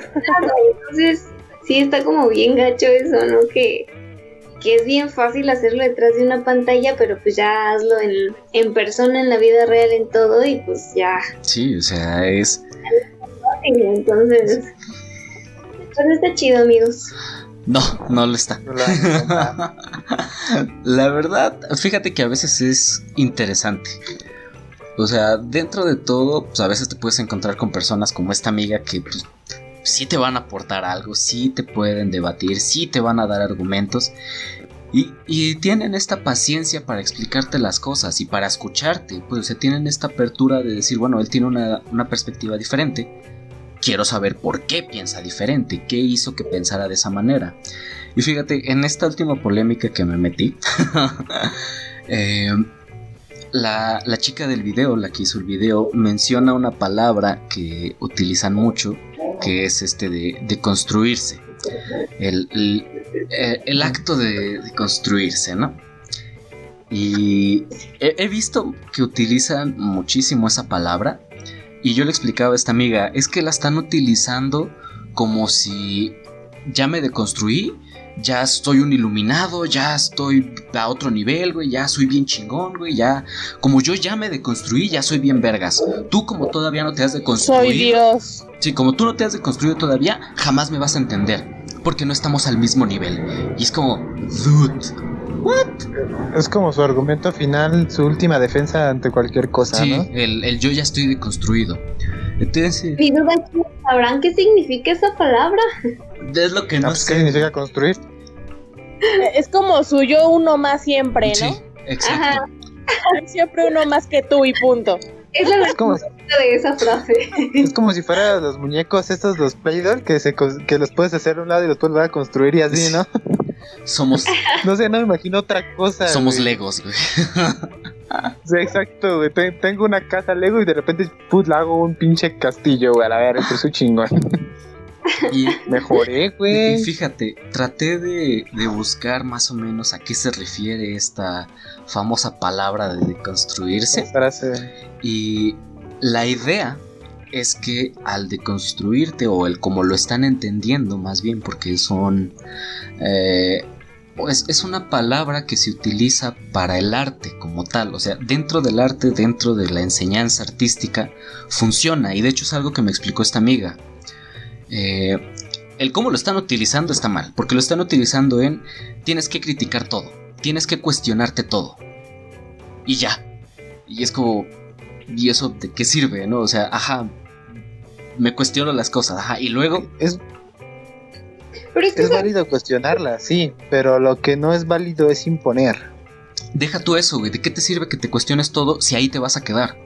Entonces, sí está como bien gacho eso, ¿no? Que, que es bien fácil hacerlo detrás de una pantalla, pero pues ya hazlo en, en persona, en la vida real, en todo, y pues ya. Sí, o sea, es. Entonces, pues está chido, amigos. No, no lo está. No la- La verdad, fíjate que a veces es interesante. O sea, dentro de todo, pues a veces te puedes encontrar con personas como esta amiga que pues, sí te van a aportar algo, sí te pueden debatir, sí te van a dar argumentos. Y, tienen esta paciencia para explicarte las cosas y para escucharte. Pues se tienen esta apertura de decir, bueno, él tiene una, una perspectiva diferente. Quiero saber por qué piensa diferente, qué hizo que pensara de esa manera. Y fíjate, en esta última polémica que me metí, eh, la, la chica del video, la que hizo el video, menciona una palabra que utilizan mucho, que es este de, de construirse. El, el- acto de, construirse, ¿no? Y he visto que utilizan muchísimo esa palabra. Y yo le explicaba a esta amiga, es que la están utilizando como si ya me deconstruí, ya estoy un iluminado, ya estoy a otro nivel, güey, ya soy bien chingón, güey, ya como yo ya me deconstruí, ya soy bien vergas. Tú como todavía no te has deconstruido. Soy Dios. Sí, como tú no te has deconstruido todavía, jamás me vas a entender, porque no estamos al mismo nivel. Y es como, dude, Es como su argumento final, su última defensa ante cualquier cosa, sí, ¿no? el, el yo ya estoy deconstruido. Entonces, Mi duda es, ¿sabrán qué significa esa palabra? Es lo que Ah, no pues, ¿Qué sé. significa construir? Es como su yo uno más siempre, ¿no? Sí, exacto. Ajá, Hay Siempre uno más que tú y punto. es la Es como, de esa frase. es como si fueran los muñecos estos, los Play-Doh, que, se, que los puedes hacer a un lado y los puedes volver a construir y así, ¿no? Somos, No sé, no me imagino otra cosa. somos güey. legos, güey. Sí, exacto, güey. Te- Tengo una casa Lego y de repente, put, le hago un pinche castillo, güey. A ver, esto es un chingón. Y, Mejoré, y güey. fíjate, traté de, de buscar más o menos a qué se refiere esta famosa palabra de deconstruirse. Y la idea es que al deconstruirte, o el como lo están entendiendo más bien, porque son... eh, es, es una palabra que se utiliza para el arte como tal, o sea, dentro del arte, dentro de la enseñanza artística, funciona, y de hecho es algo que me explicó esta amiga. Eh, el cómo lo están utilizando está mal, porque lo están utilizando en tienes que criticar todo, tienes que cuestionarte todo, y ya. Y es como, ¿y eso de qué sirve, no? O sea, ajá, me cuestiono las cosas, ajá, y luego, Es, Pero es que es válido cuestionarla, sí, pero lo que no es válido es imponer. deja tú eso, güey, ¿de qué te sirve que te cuestiones todo si ahí te vas a quedar?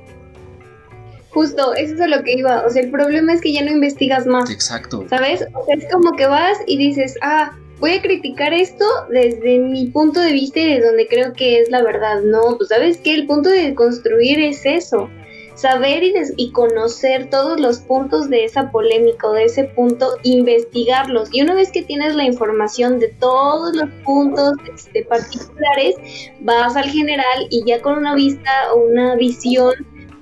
Justo, eso es a lo que iba. O sea, el problema es que ya no investigas más. Exacto. ¿Sabes? O sea, es como que vas y dices, ah, voy a criticar esto desde mi punto de vista y de donde creo que es la verdad. No, pues sabes que el punto de construir es eso. Saber y, y conocer todos los puntos de esa polémica o de ese punto, investigarlos. Y una vez que tienes la información de todos los puntos este, particulares, vas al general y ya con una vista o una visión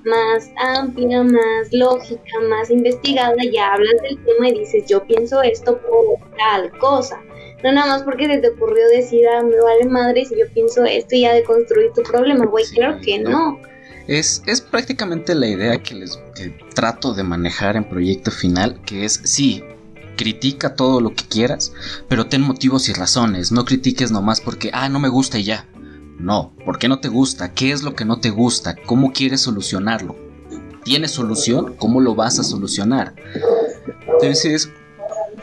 más amplia, más lógica, más investigada, ya hablas del tema y dices, yo pienso esto por tal cosa. No nada más porque se te ocurrió decir, ah, me vale madre si yo pienso esto y ya de construir tu problema, güey, Sí, claro que no. no. Es, es prácticamente la idea que les que trato de manejar en proyecto final, que es sí, critica todo lo que quieras, pero ten motivos y razones, no critiques nomás porque, ah, no me gusta y ya. No, ¿por qué no te gusta? ¿Qué es lo que no te gusta? ¿Cómo quieres solucionarlo? tiene solución, ¿cómo lo vas a solucionar? Entonces,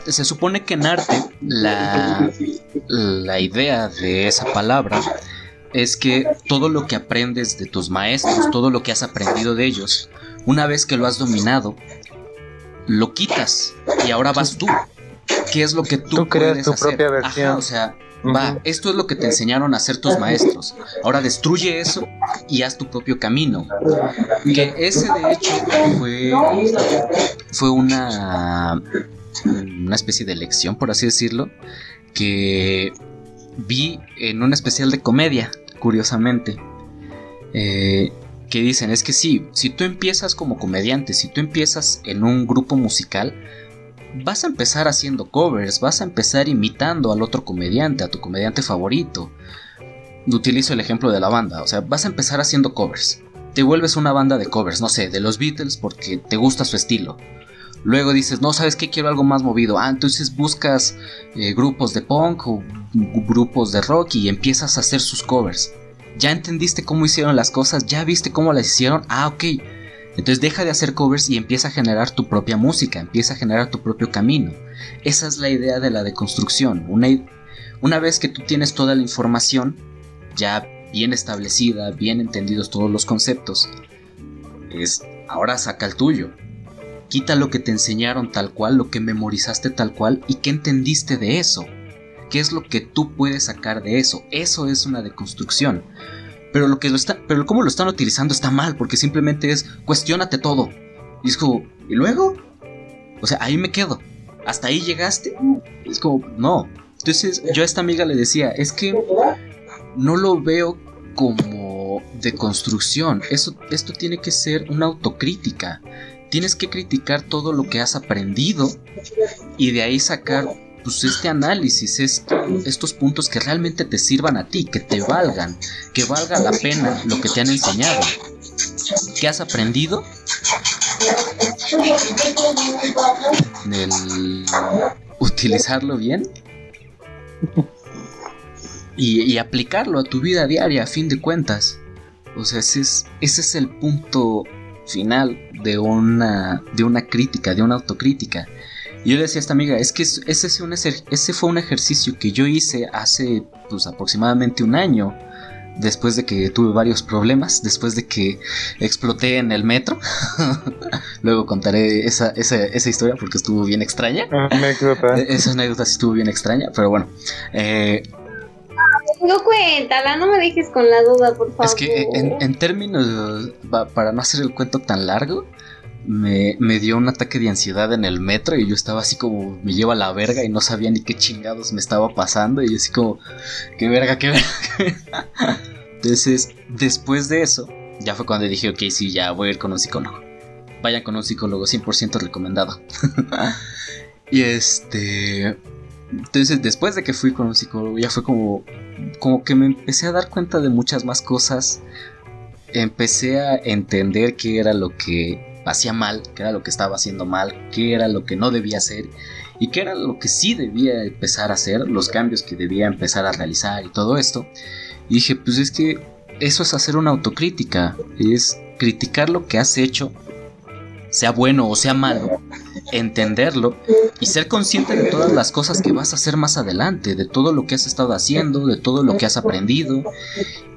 se supone que en arte la, la idea de esa palabra es que todo lo que aprendes de tus maestros, todo lo que has aprendido de ellos, una vez que lo has dominado, lo quitas y ahora vas tú. ¿Qué es lo que tú, Tú creas tu hacer? propia versión. Ajá, o sea, va, esto es lo que te enseñaron a hacer tus maestros. Ahora destruye eso y haz tu propio camino. Que ese de hecho fue, fue una, una especie de lección, por así decirlo, que vi en un especial de comedia, curiosamente. Eh, que dicen, es que sí, si tú empiezas como comediante, si tú empiezas en un grupo musical, vas a empezar haciendo covers, vas a empezar imitando al otro comediante, a tu comediante favorito. Utilizo el ejemplo de la banda, o sea, vas a empezar haciendo covers. Te vuelves una banda de covers, no sé, de los Beatles porque te gusta su estilo. Luego dices, no, ¿sabes qué? Quiero algo más movido. Ah, entonces buscas eh, grupos de punk o grupos de rock y empiezas a hacer sus covers. Ya entendiste cómo hicieron las cosas, ya viste cómo las hicieron. Ah, ok. Entonces deja de hacer covers y empieza a generar tu propia música, empieza a generar tu propio camino. Esa es la idea de la deconstrucción. Una, una vez que tú tienes toda la información, ya bien establecida, bien entendidos todos los conceptos, es ahora saca el tuyo. Quita lo que te enseñaron tal cual, lo que memorizaste tal cual y qué entendiste de eso. ¿Qué es lo que tú puedes sacar de eso? Eso es una deconstrucción. Pero lo que lo está, pero cómo lo están utilizando está mal, porque simplemente es cuestionate todo. Y es como, ¿y luego? O sea, ahí me quedo. ¿Hasta ahí llegaste? Es como, no. Entonces yo a esta amiga le decía, es que no lo veo como deconstrucción. Eso, esto tiene que ser una autocrítica. Tienes que criticar todo lo que has aprendido y de ahí sacar pues este análisis, esto, estos puntos que realmente te sirvan a ti, que te valgan, que valga la pena lo que te han enseñado. ¿Qué has aprendido? El utilizarlo bien y, y, aplicarlo a tu vida diaria a fin de cuentas. O sea, ese es, ese es el punto final de una, de una crítica, de una autocrítica. Y yo le decía a esta amiga, es que ese, ese, un, ese fue un ejercicio que yo hice hace pues, aproximadamente un año, después de que tuve varios problemas, después de que exploté en el metro. Luego contaré esa, esa, esa, historia porque estuvo bien extraña. Anécdota. Esa anécdota sí estuvo bien extraña, pero bueno. Eh, no cuéntala, no me dejes con la duda, por favor. es que en, en términos, para no hacer el cuento tan largo, me, me, dio un ataque de ansiedad en el metro y yo estaba así como me lleva la verga y no sabía ni qué chingados me estaba pasando y yo así como qué verga, qué verga. Entonces, después de eso, ya fue cuando dije, ok, sí, ya voy a ir con un psicólogo. Vayan con un psicólogo, 100% recomendado. y este... Entonces, después de que fui con un psicólogo, ya fue como, como que me empecé a dar cuenta de muchas más cosas. Empecé a entender qué era lo que hacía mal, qué era lo que estaba haciendo mal, qué era lo que no debía hacer y qué era lo que sí debía empezar a hacer, los cambios que debía empezar a realizar y todo esto. Y dije, pues es que eso es hacer una autocrítica, es criticar lo que has hecho, sea bueno o sea malo, entenderlo y ser consciente de todas las cosas que vas a hacer más adelante, de todo lo que has estado haciendo, de todo lo que has aprendido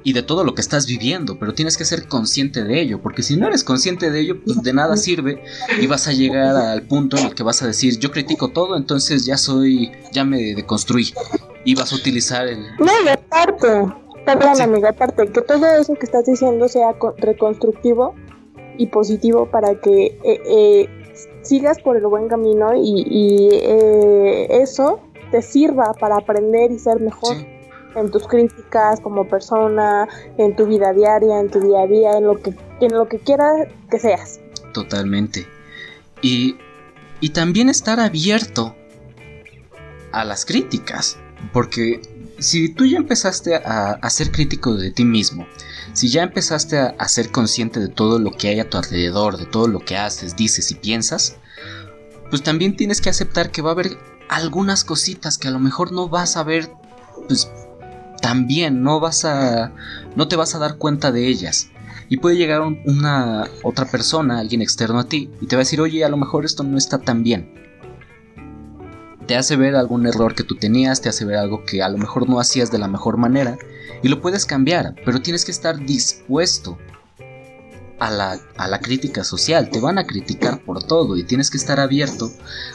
y de todo lo que estás viviendo, pero tienes que ser consciente de ello, porque si no eres consciente de ello, pues de nada sirve y vas a llegar al punto en el que vas a decir, yo critico todo, entonces ya soy, ya me deconstruí y vas a utilizar el... No, y aparte, perdón sí. amiga, aparte, que todo eso que estás diciendo sea reconstructivo y positivo para que eh, eh, sigas por el buen camino y, y eh, eso te sirva para aprender y ser mejor. Sí en tus críticas como persona, en tu vida diaria, en tu día a día, en lo que, en lo que quieras que seas. Totalmente. Y, y también estar abierto a las críticas. Porque si tú ya empezaste a, a ser crítico de ti mismo, si ya empezaste a, ser consciente de todo lo que hay a tu alrededor, de todo lo que haces, dices y piensas, pues también tienes que aceptar que va a haber algunas cositas que a lo mejor no vas a ver pues también no vas a no te vas a dar cuenta de ellas Y puede llegar un- una otra persona, alguien externo a ti, y te va a decir, oye, a lo mejor esto no está tan bien. Te hace ver algún error que tú tenías, te hace ver algo que a lo mejor no hacías de la mejor manera, y lo puedes cambiar, pero tienes que estar dispuesto a la, a la crítica social. Te van a criticar por todo y tienes que estar abierto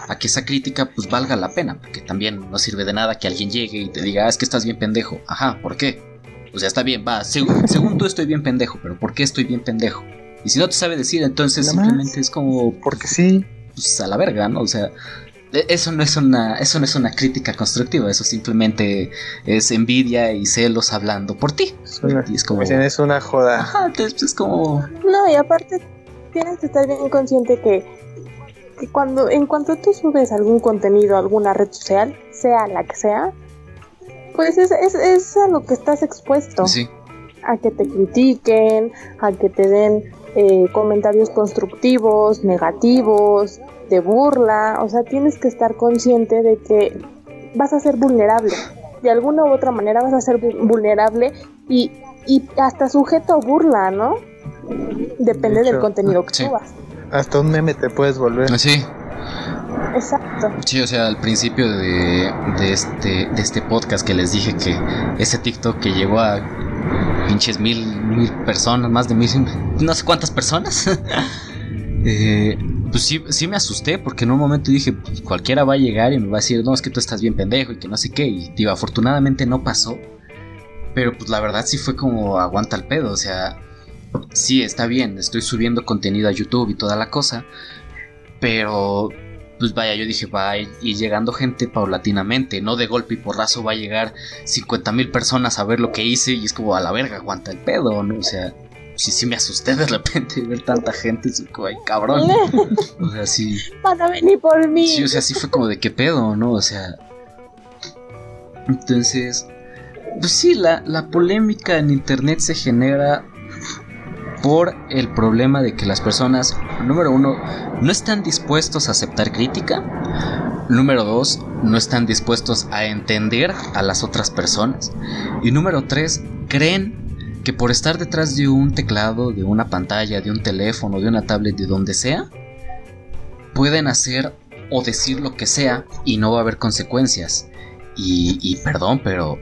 a que esa crítica pues valga la pena, porque también no sirve de nada que alguien llegue y te diga, "Ah, es que estás bien pendejo. Ajá, ¿por qué? O sea, está bien, va, seg- según tú estoy bien pendejo, pero ¿por qué estoy bien pendejo? Y si no te sabe decir, entonces simplemente es como Porque sí. pues, a la verga, ¿no? O sea, eso no es una eso no es una crítica constructiva, eso simplemente es envidia y celos hablando por ti. Es una, Y es como es una joda. Ajá, es, es como No, y aparte tienes que estar bien consciente que, que cuando, en cuanto tú subes algún contenido a alguna red social, sea la que sea, pues es, es, es a lo que estás expuesto. sí, A que te critiquen, a que te den eh, comentarios constructivos, negativos, de burla. O sea, tienes que estar consciente de que vas a ser vulnerable. De alguna u otra manera vas a ser vu- vulnerable y, y hasta sujeto a burla, ¿no? Depende De del contenido que sí. subas. Hasta un meme te puedes volver. sí, Exacto. Sí, o sea, al principio de, de este, de este podcast que les dije que ese TikTok que llegó a pinches mil, mil personas, más de mil, no sé cuántas personas, eh, pues sí, sí me asusté porque en un momento dije, pues, cualquiera va a llegar y me va a decir, no, es que tú estás bien pendejo y que no sé qué, y digo, afortunadamente no pasó, pero pues la verdad sí fue como aguanta el pedo, o sea, sí, está bien, estoy subiendo contenido a YouTube y toda la cosa, pero pues vaya, yo dije, va a ir llegando gente paulatinamente, no de golpe y porrazo va a llegar 50 mil personas a ver lo que hice y es como a la verga, aguanta el pedo, ¿no? O sea, sí, sí me asusté de repente ver tanta gente, así como, ay, cabrón. O sea, sí, Van a venir por mí. sí, o sea, sí fue como de qué pedo, ¿no? O sea, entonces, pues sí, la, la polémica en internet se genera por el problema de que las personas, número uno, no están dispuestos a aceptar crítica. Número dos, no están dispuestos a entender a las otras personas. Y número tres, creen que por estar detrás de un teclado, de una pantalla, de un teléfono, de una tablet, de donde sea, pueden hacer o decir lo que sea y no va a haber consecuencias. Y, y perdón, pero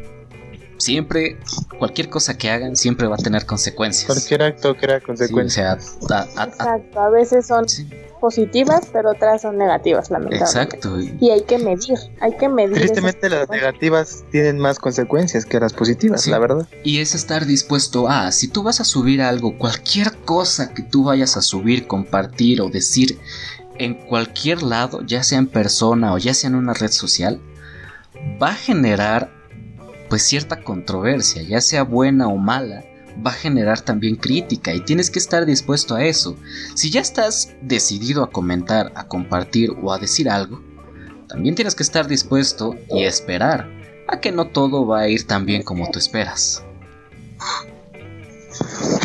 siempre, cualquier cosa que hagan, siempre va a tener consecuencias. Cualquier acto crea Sí, o consecuencias. sea, a- a- a- Exacto. A veces son sí, positivas, pero otras son negativas, lamentablemente. exacto. y- Y hay que medir, hay que medir. Tristemente las negativas tienen más consecuencias que las positivas, Sí. la verdad. Y es estar dispuesto a, si tú vas a subir algo, cualquier cosa que tú vayas a subir, compartir o decir en cualquier lado, ya sea en persona o ya sea en una red social, va a generar pues cierta controversia, ya sea buena o mala, va a generar también crítica y tienes que estar dispuesto a eso. Si ya estás decidido a comentar, a compartir o a decir algo, también tienes que estar dispuesto y esperar a que no todo va a ir tan bien como tú esperas.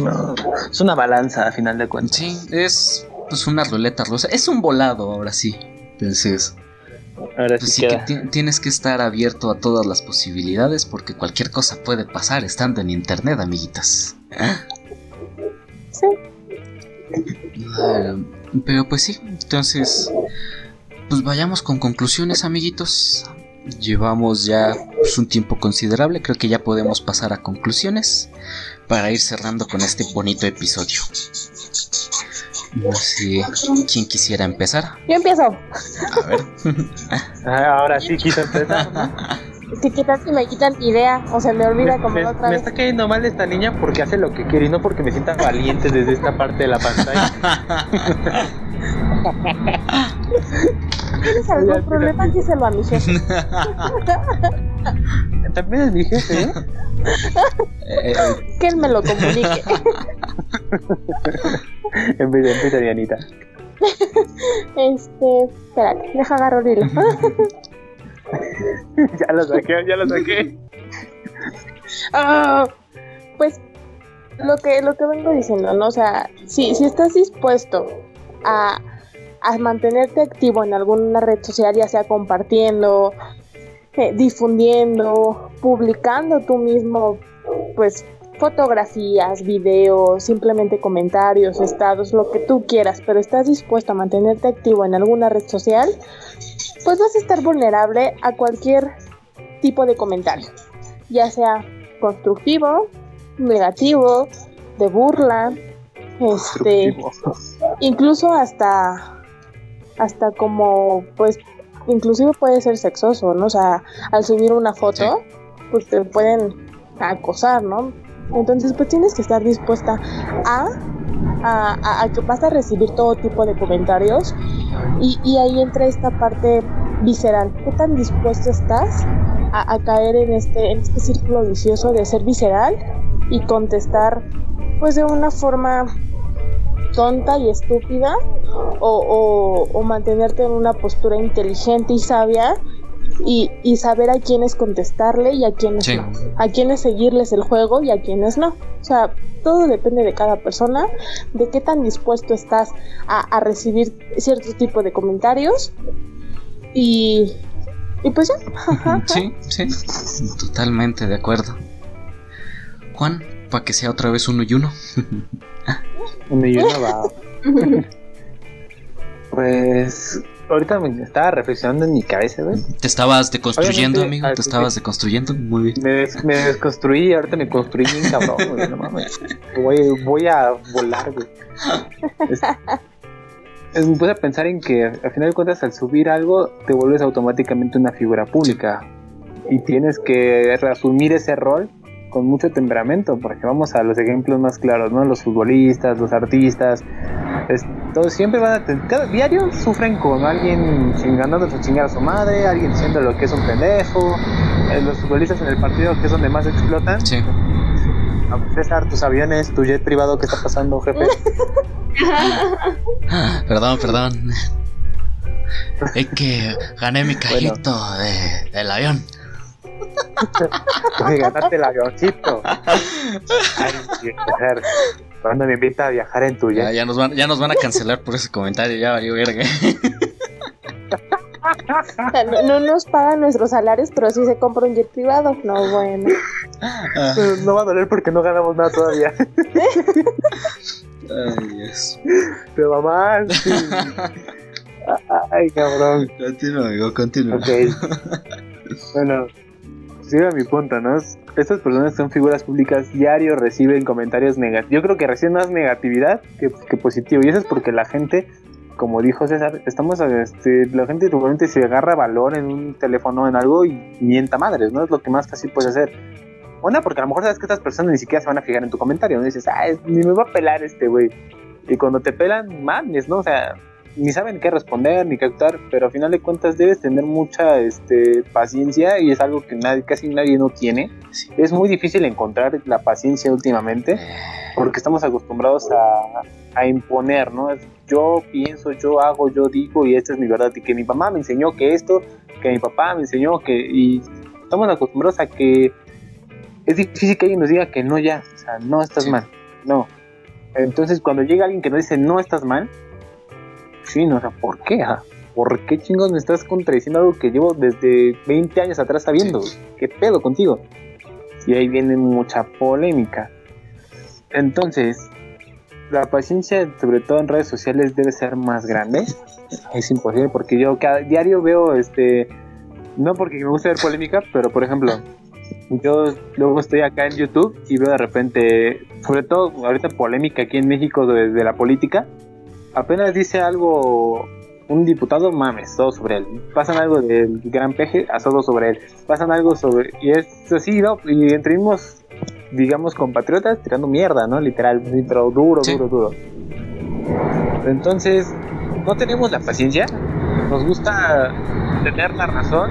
No, es una balanza a final de cuentas. Sí, es pues una ruleta rusa, es un volado ahora sí. Entonces, Ahora pues sí sí que queda. tienes que estar abierto a todas las posibilidades porque cualquier cosa puede pasar estando en internet, amiguitas. Sí. Eh, pero pues sí, entonces, pues vayamos con conclusiones, amiguitos. Llevamos ya pues, un tiempo considerable, creo que ya podemos pasar a conclusiones para ir cerrando con este bonito episodio. No sé quién quisiera empezar. Yo empiezo. A ver. Ah, ahora sí quiso empezar. quitas y me quitan idea o se me olvida como me, otra me vez. está cayendo mal esta niña porque hace lo que quiere y no porque me sienta valiente desde esta parte de la pantalla. ¿Tienes algún mira. problema? Díselo a mi jefe. También es mi jefe, ¿eh? Eh, eh, Que él me lo comunique. Empieza, empieza Dianita. Este, espérate, deja agarrar el hilo. ya lo saqué, ya lo saqué. Ah, pues lo que lo que vengo diciendo, ¿no? O sea, si, si estás dispuesto a, mantenerte activo en alguna red social, ya sea compartiendo, eh, difundiendo, publicando tú mismo, pues fotografías, videos, simplemente comentarios, estados, lo que tú quieras, pero estás dispuesto a mantenerte activo en alguna red social, pues vas a estar vulnerable a cualquier tipo de comentario, ya sea constructivo, negativo, de burla, este, incluso hasta, hasta como, pues, inclusive puede ser sexoso, ¿no? O sea, al subir una foto, pues te pueden acosar, ¿no? Entonces, pues tienes que estar dispuesta a, a, que vas a recibir todo tipo de comentarios y, y, ahí entra esta parte visceral. ¿Qué tan dispuesto estás a, caer en este, en este círculo vicioso de ser visceral y contestar pues de una forma tonta y estúpida o, o, mantenerte en una postura inteligente y sabia y, y, saber a quiénes contestarle y a quiénes no, a quiénes seguirles el juego y a quiénes no. O sea, todo depende de cada persona, de qué tan dispuesto estás a, a recibir cierto tipo de comentarios y, y pues ya. sí, sí, totalmente de acuerdo. Juan, para que sea otra vez uno y uno. uno y uno va. pues ahorita me estaba reflexionando en mi cabeza, güey. Te estabas deconstruyendo, amigo. Te estabas deconstruyendo. Muy bien. Me, me desconstruí, ahorita me construí bien cabrón, güey. No mames. Voy, voy a volar, güey. me puse a pensar en que al final de cuentas al subir algo te vuelves automáticamente una figura pública y tienes que reasumir ese rol con mucho temperamento, porque vamos a los ejemplos más claros, ¿no? Los futbolistas, los artistas, todos siempre van a tener, cada diario sufren con alguien chingando su chingar a su madre, alguien diciendo lo que es un pendejo, eh, los futbolistas en el partido que es donde más explotan. Sí. César, tus aviones, tu jet privado, ¿qué está pasando, jefe? perdón, perdón. Es que gané mi cajito de, del avión. Oye, ganaste el avioncito. Ay, cuando me invita a viajar en tu. Ya, ya, nos van, ya nos van a cancelar por ese comentario, ya valió verga. no, no, nos pagan nuestros salarios, pero sí se compra un jet privado. No, bueno. No va a doler porque no ganamos nada todavía. Ay, Dios. Pero mamá. Ay, cabrón. Continúa, amigo, continúa. Ok. Bueno, sigue mi punto, ¿no? Estas personas son figuras públicas diario reciben comentarios negativos. Yo creo que reciben más negatividad que, que positivo. Y eso es porque la gente como dijo César, estamos, este, la gente normalmente se agarra valor en un teléfono, en algo y mienta madres, ¿no? Es lo que más fácil puedes hacer. Una, porque a lo mejor sabes que estas personas ni siquiera se van a fijar en tu comentario, ¿no? dices, ah, ni me va a pelar este güey. Y cuando te pelan, mames, ¿no? O sea, ni saben qué responder ni qué actuar, pero al final de cuentas debes tener mucha este, paciencia y es algo que nadie, casi nadie no tiene. Es muy difícil encontrar la paciencia últimamente porque estamos acostumbrados a, a imponer, ¿no? Yo pienso, yo hago, yo digo y esta es mi verdad y que mi mamá me enseñó que esto, que mi papá me enseñó que y estamos acostumbrados a que es difícil que alguien nos diga que no ya, o sea, no estás mal, no. Entonces cuando llega alguien que nos dice no estás mal, sí, o sea, ¿por qué? ¿Por qué chingos me estás contradiciendo algo que llevo desde 20 años atrás sabiendo? ¿Qué pedo contigo? Y ahí viene mucha polémica. Entonces, la paciencia, sobre todo en redes sociales, debe ser más grande. Es imposible porque yo cada diario veo, este, no porque me gusta ver polémica, pero por ejemplo, yo luego estoy acá en YouTube y veo de repente, sobre todo ahorita polémica aquí en México de, la política, apenas dice algo un diputado, mames, todo sobre él. Pasan algo del gran peje, a todo sobre él. Pasan algo sobre... Y es así, ¿no? Y entre mismos, digamos, compatriotas tirando mierda, ¿no? Literal, pero duro, duro, duro. Entonces, no tenemos la paciencia. Nos gusta tener la razón,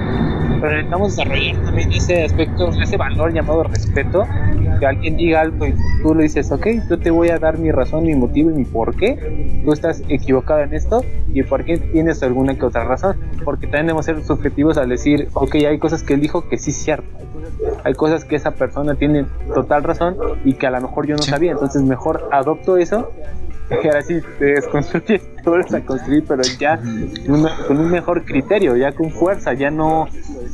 pero necesitamos desarrollar también ese aspecto, ese valor llamado respeto. Que alguien diga algo y tú le dices, ok, yo te voy a dar mi razón, mi motivo y mi por qué. Tú estás equivocado en esto y por qué tienes alguna que otra razón. Porque también debemos ser subjetivos al decir, ok, hay cosas que él dijo que sí es cierto. Hay cosas que esa persona tiene total razón y que a lo mejor yo no sabía. Entonces mejor adopto eso y ahora sí te desconstruyes, te vuelves a construir, pero ya con un mejor criterio, ya con fuerza, ya no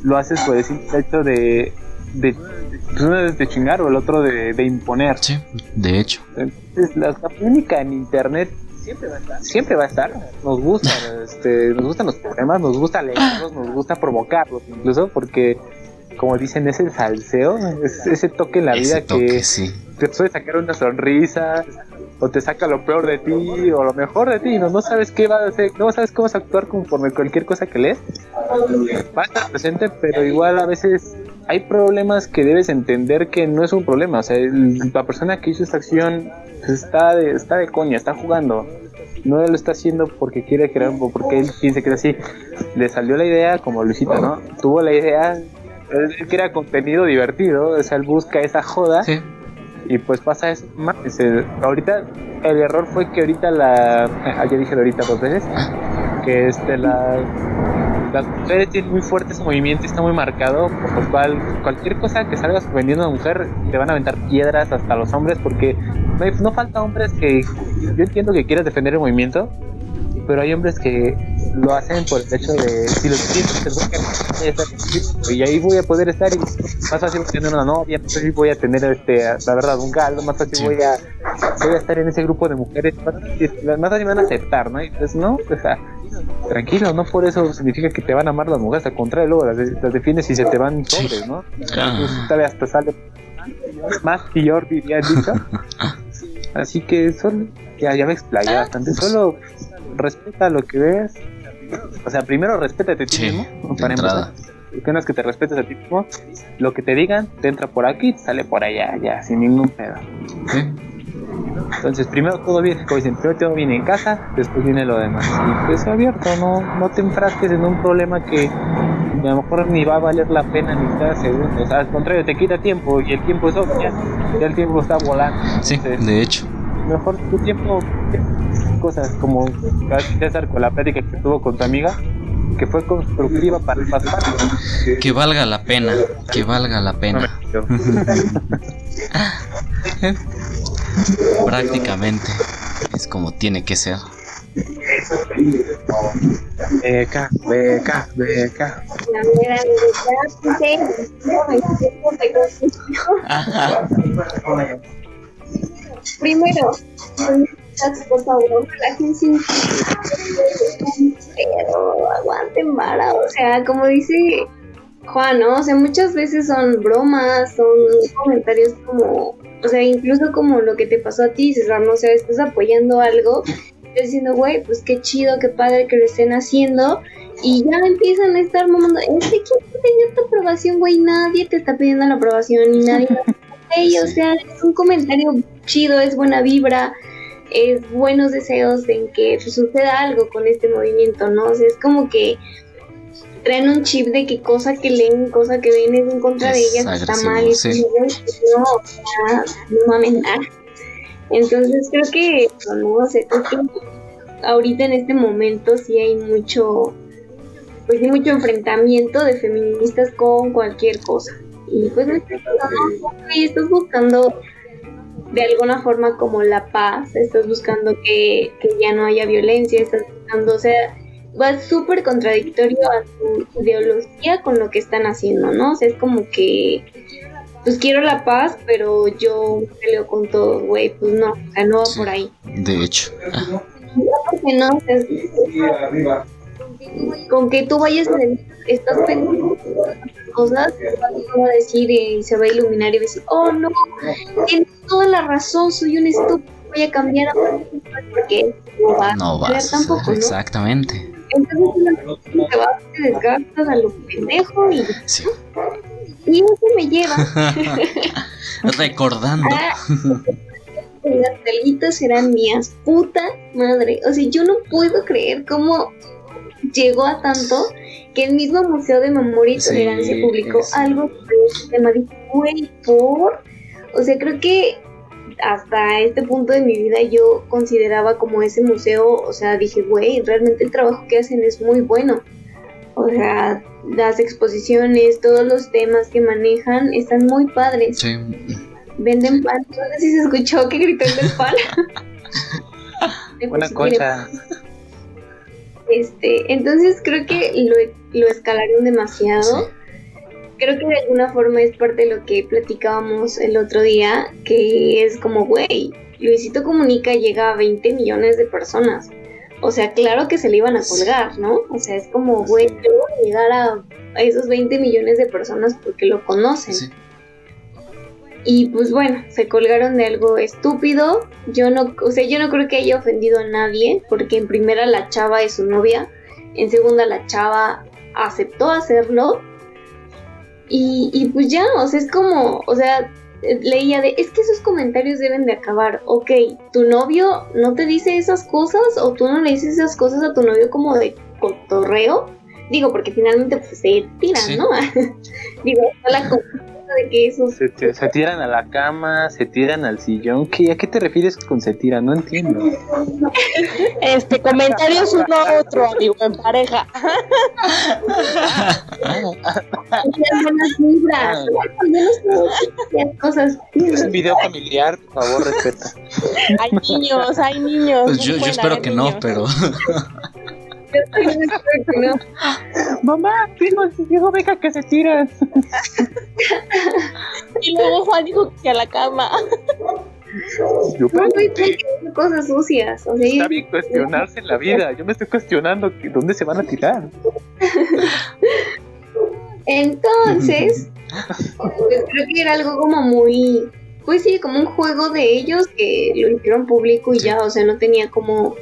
lo haces por el hecho de, de, pues uno es de chingar o el otro de, de imponer. Sí, de hecho. Entonces, la, polémica en internet siempre va a estar. Siempre va a estar. Nos gusta, este, nos gustan los problemas, nos gusta leerlos, nos gusta provocarlos, incluso porque, como dicen, es el salseo, es ese toque en la vida Ese toque, que sí. te puede sacar una sonrisa o te saca lo peor de ti o lo mejor de ti no, no sabes qué va a hacer no sabes cómo vas a actuar conforme cualquier cosa que lees. Va a estar presente pero igual a veces hay problemas que debes entender que no es un problema o sea el- la persona que hizo esta acción pues, está de, está de coña está jugando. No lo está haciendo porque quiere crear porque él piensa que es así. Le salió la idea como Luisito no tuvo la idea él quiere contenido divertido o sea él busca esa joda Sí. y pues pasa eso. ahorita el error fue que ahorita la. ah, ya dije ahorita dos veces. Que este, la. Las mujeres tienen muy fuerte ese movimiento y está muy marcado. Por lo cual, cualquier cosa que salgas vendiendo a una mujer, te van a aventar piedras hasta los hombres. Porque no, hay- no falta hombres que. Yo entiendo que quieras defender el movimiento. Pero hay hombres que lo hacen por el hecho de si estar contigo, y ahí voy a poder estar y más fácil voy a tener una novia, más fácil voy a tener este, la verdad un galdo, más fácil Sí. voy a voy a estar en ese grupo de mujeres, más fácil, más fácil me van a aceptar, ¿no? Y pues no, o sea, tranquilo, no por eso significa que te van a amar las mujeres, al contrario, luego las, las defiendes y se te van sobres, ¿no? Ah. Tal vez hasta sale más peor, diría dicho. Así que solo, ya, ya me explayé bastante, solo respeta lo que ves. O sea, primero respétate a ti Sí, mismo, para entrada. empezar. Que te respetes a ti mismo, lo que te digan, te entra por aquí, sale por allá, ya, sin ningún pedo. Sí. Entonces, primero todo bien, como dicen, primero todo viene en casa, después viene lo demás. Y pues abierto, no, no te enfrasques en un problema que a lo mejor ni va a valer la pena ni cada segundo. O sea, al contrario, te quita tiempo y el tiempo es obvio, ya, ya el tiempo está volando. Sí, Entonces, de hecho. mejor tu tiempo, cosas como César con la plática que tuvo con tu amiga, que fue constructiva para ambas partes. Que valga la pena, que valga la pena. Prácticamente es como tiene que ser. Beca, beca, beca. Mera por favor, relájense un pero aguanten vara, o sea, como dice Juan, ¿no? O sea, muchas veces son bromas, son comentarios como, o sea, incluso como lo que te pasó a ti, César, no o sea, estás apoyando algo, estás diciendo, güey, pues qué chido, qué padre que lo estén haciendo, y ya empiezan a estar mamando, este quién te dio tu aprobación, güey, nadie te está pidiendo la aprobación, y nadie Ey, o sea, es un comentario chido, es buena vibra, es buenos deseos en que suceda algo con este movimiento, ¿no? O sea, es como que traen un chip de que cosa que leen, cosa que ven es en contra de ellas, está mal, y sí. no, o sea, no mamen nada. Entonces creo que, eso, ¿no? O sea, creo que ahorita en este momento sí hay mucho, pues sí, mucho enfrentamiento de feministas con cualquier cosa. Y pues no estás buscando de alguna forma como la paz, estás buscando que, que ya no haya violencia, estás buscando, o sea, va súper contradictorio a tu ideología con lo que están haciendo, ¿no? O sea, es como que, pues quiero la paz, pero yo peleo con todo, güey, pues no, o sea, no va Sí. por ahí. De hecho. Ah, Porque no, o sea, es- con que tú vayas estás pensando cosas, va a decir y se va a iluminar y va a decir, oh no, tienes toda la razón, soy un estúpido, voy a cambiar a porque no va no a vas tampoco, ¿no? Exactamente. Entonces te vas, te desgastas a lo pendejo y, Sí. y eso me lleva Recordando. a las talguitas serán mías, puta madre. O sea, yo no puedo creer cómo llegó a tanto que el mismo Museo de Memoria y Sí, Tolerancia publicó sí. algo sobre este tema. Dije, güey, por. O sea, creo que hasta este punto de mi vida yo consideraba como ese museo, o sea, dije, güey, realmente el trabajo que hacen es muy bueno. O sea, las exposiciones, todos los temas que manejan están muy padres. Sí. Venden pan. No sé si se escuchó que gritó el del pan. Eh, pues, Este, entonces creo que lo, lo escalaron demasiado. creo que de alguna forma es parte de lo que platicábamos el otro día, que es como, güey, Luisito Comunica llega a 20 millones de personas. O sea, claro que se le iban a colgar, ¿no? O sea, es como, güey, yo voy a llegar a, a esos 20 millones de personas porque lo conocen. Sí. Y pues bueno, se colgaron de algo estúpido. Yo no, o sea, yo no creo que haya ofendido a nadie, porque en primera la chava es su novia, en segunda la chava aceptó hacerlo. Y, y pues ya, o sea, es como, o sea, leía de, es que esos comentarios deben de acabar. Ok, tu novio no te dice esas cosas o tú no le dices esas cosas a tu novio como de cotorreo. Digo, porque finalmente pues se tiran, Sí. ¿no? Digo, está la de que eso Se, te- se tiran a la cama, se tiran al sillón. ¿Qué, ¿A qué te refieres con se tiran? No entiendo. Este, comentarios uno a otro, amigo, en pareja. No cosas. Es un video familiar, por favor, respeta. Hay niños, hay niños. Pues no yo, yo espero que no, niños. pero no. Mamá, digo, digo, venga que se tiran. Y luego Juan dijo que a la cama. Yo, No estoy diciendo cosas sucias. O sea, Está bien cuestionarse en la vida. Yo me estoy cuestionando que- dónde se van a tirar. Entonces, pues creo que era algo como muy, pues sí, como un juego de ellos que lo hicieron público y Sí. ya, o sea, no tenía como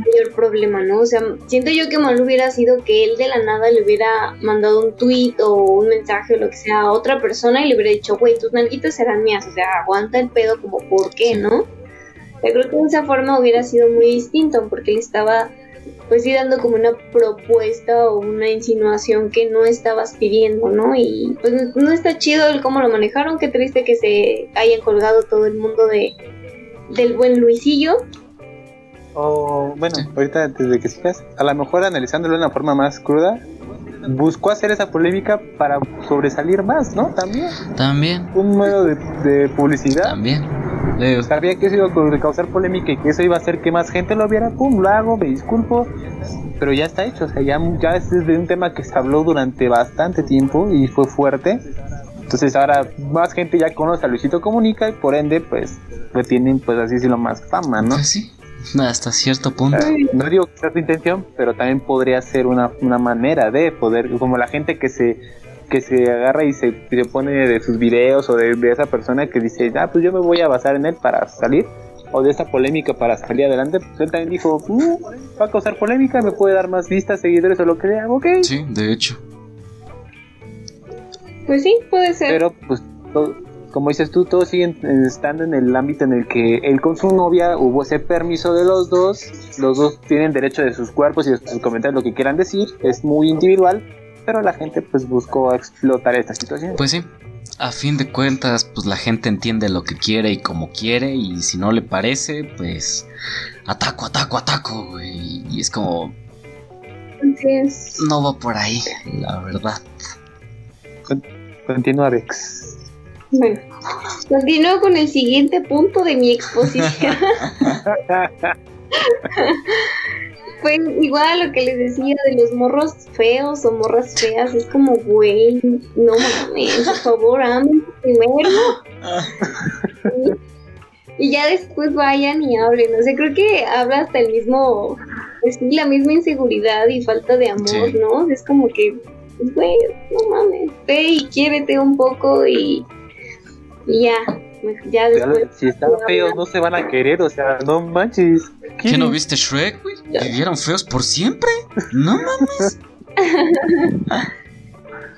mayor problema, ¿no? O sea, siento yo que mal hubiera sido que él de la nada le hubiera mandado un tweet o un mensaje o lo que sea a otra persona y le hubiera dicho, güey, tus nalguitas serán mías, o sea, aguanta el pedo como, ¿por qué, no? Yo creo que de esa forma hubiera sido muy distinto porque él estaba pues sí dando como una propuesta o una insinuación que no estabas pidiendo, ¿no? Y pues no está chido el cómo lo manejaron, qué triste que se hayan colgado todo el mundo de del buen Luisillo. O, bueno, ahorita antes de que sigas, a lo mejor analizándolo de una forma más cruda, buscó hacer esa polémica para sobresalir más, ¿no? También. también, Un medio de, de publicidad. también. Eh, Sabía que eso iba a causar polémica y que eso iba a hacer que más gente lo viera. Pum, lo hago, me disculpo. Pero ya está hecho. O sea, ya, ya es de un tema que se habló durante bastante tiempo y fue fuerte. Entonces ahora más gente ya conoce a Luisito Comunica y por ende, pues, le tienen, pues así decirlo, más fama, ¿no? Pues sí, hasta cierto punto. No digo que sea su intención, pero también podría ser una, una manera de poder, como la gente que se que se agarra y se, se pone de sus videos o de, de esa persona que dice, ah, pues yo me voy a basar en él para salir, o de esa polémica para salir adelante, pues él también dijo, "Mm, va a causar polémica, me puede dar más vistas, seguidores o lo que sea, ok. Sí, de hecho. Pues sí, puede ser. Pero pues todo- como dices tú, todos siguen estando en el ámbito en el que él con su novia hubo ese permiso de los dos, los dos tienen derecho de sus cuerpos y de sus comentarios lo que quieran decir, es muy individual, pero la gente pues buscó explotar esta situación. Pues sí, a fin de cuentas, pues la gente entiende lo que quiere y como quiere, y si no le parece, pues ataco, ataco, ataco, güey. Y es como, Entonces, no va por ahí, la verdad. Continúa Vex. Bueno, continúo con el siguiente punto de mi exposición. Pues igual lo que les decía de los morros feos o morras feas, es como, güey, no mames, por favor, amen primero. y ya después vayan y hablen. O sea, creo que habla hasta el mismo, pues sí, la misma inseguridad y falta de amor, Sí. ¿no? Es como que, güey, no mames, ve y quiérete un poco y, y ya, ya después. si están feos no se van a querer, o sea, no manches. ¿Qué no viste Shrek, güey? ¿Vivieron feos por siempre? No mames.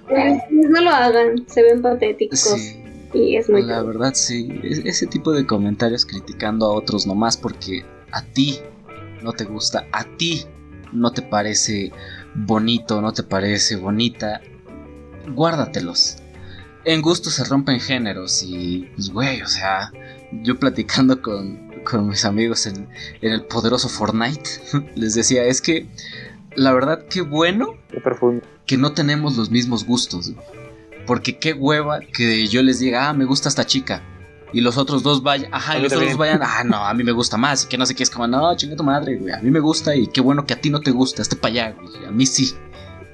Pues, no lo hagan, se ven patéticos Sí, y es muy la verdad sí. Es- ese tipo de comentarios criticando a otros nomás porque a ti no te gusta, a ti no te parece bonito, no te parece bonita, guárdatelos. En gusto se rompen géneros y, pues, güey, o sea, yo platicando con, con mis amigos en, en el poderoso Fortnite, les decía, es que la verdad, qué bueno Qué profundo. que no tenemos los mismos gustos. güey. Porque qué hueva que yo les diga, ah, me gusta esta chica. Y los otros dos vayan, ajá, y los otros dos vayan, ah, no, a mí me gusta más. Y que no sé qué, es como, no, chinga tu madre, güey. A mí me gusta y qué bueno que a ti no te gusta, este para allá, güey. A mí sí.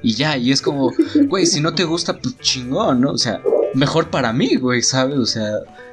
Y ya, y es como, güey, si no te gusta, pues chingón, ¿no? O sea, mejor para mí, güey, ¿sabes? O sea,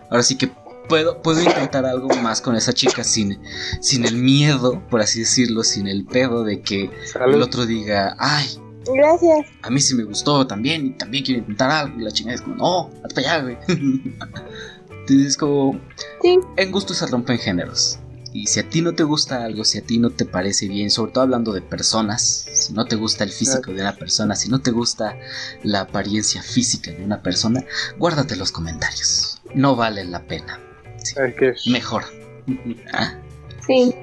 ahora sí que puedo, puedo intentar algo más con esa chica sin, sin el miedo, por así decirlo, sin el pedo de que el otro diga, ay, Gracias. a mí sí me gustó también y también quiero intentar algo. Y la chingada es como, no, hasta para allá, güey. Entonces es como, Sí. en gusto se rompen géneros. Y si a ti no te gusta algo, si a ti no te parece bien, sobre todo hablando de personas, si no te gusta el físico de una persona, si no te gusta la apariencia física de una persona, guárdate los comentarios. No vale la pena. Es que Mejor. Ah, Sí.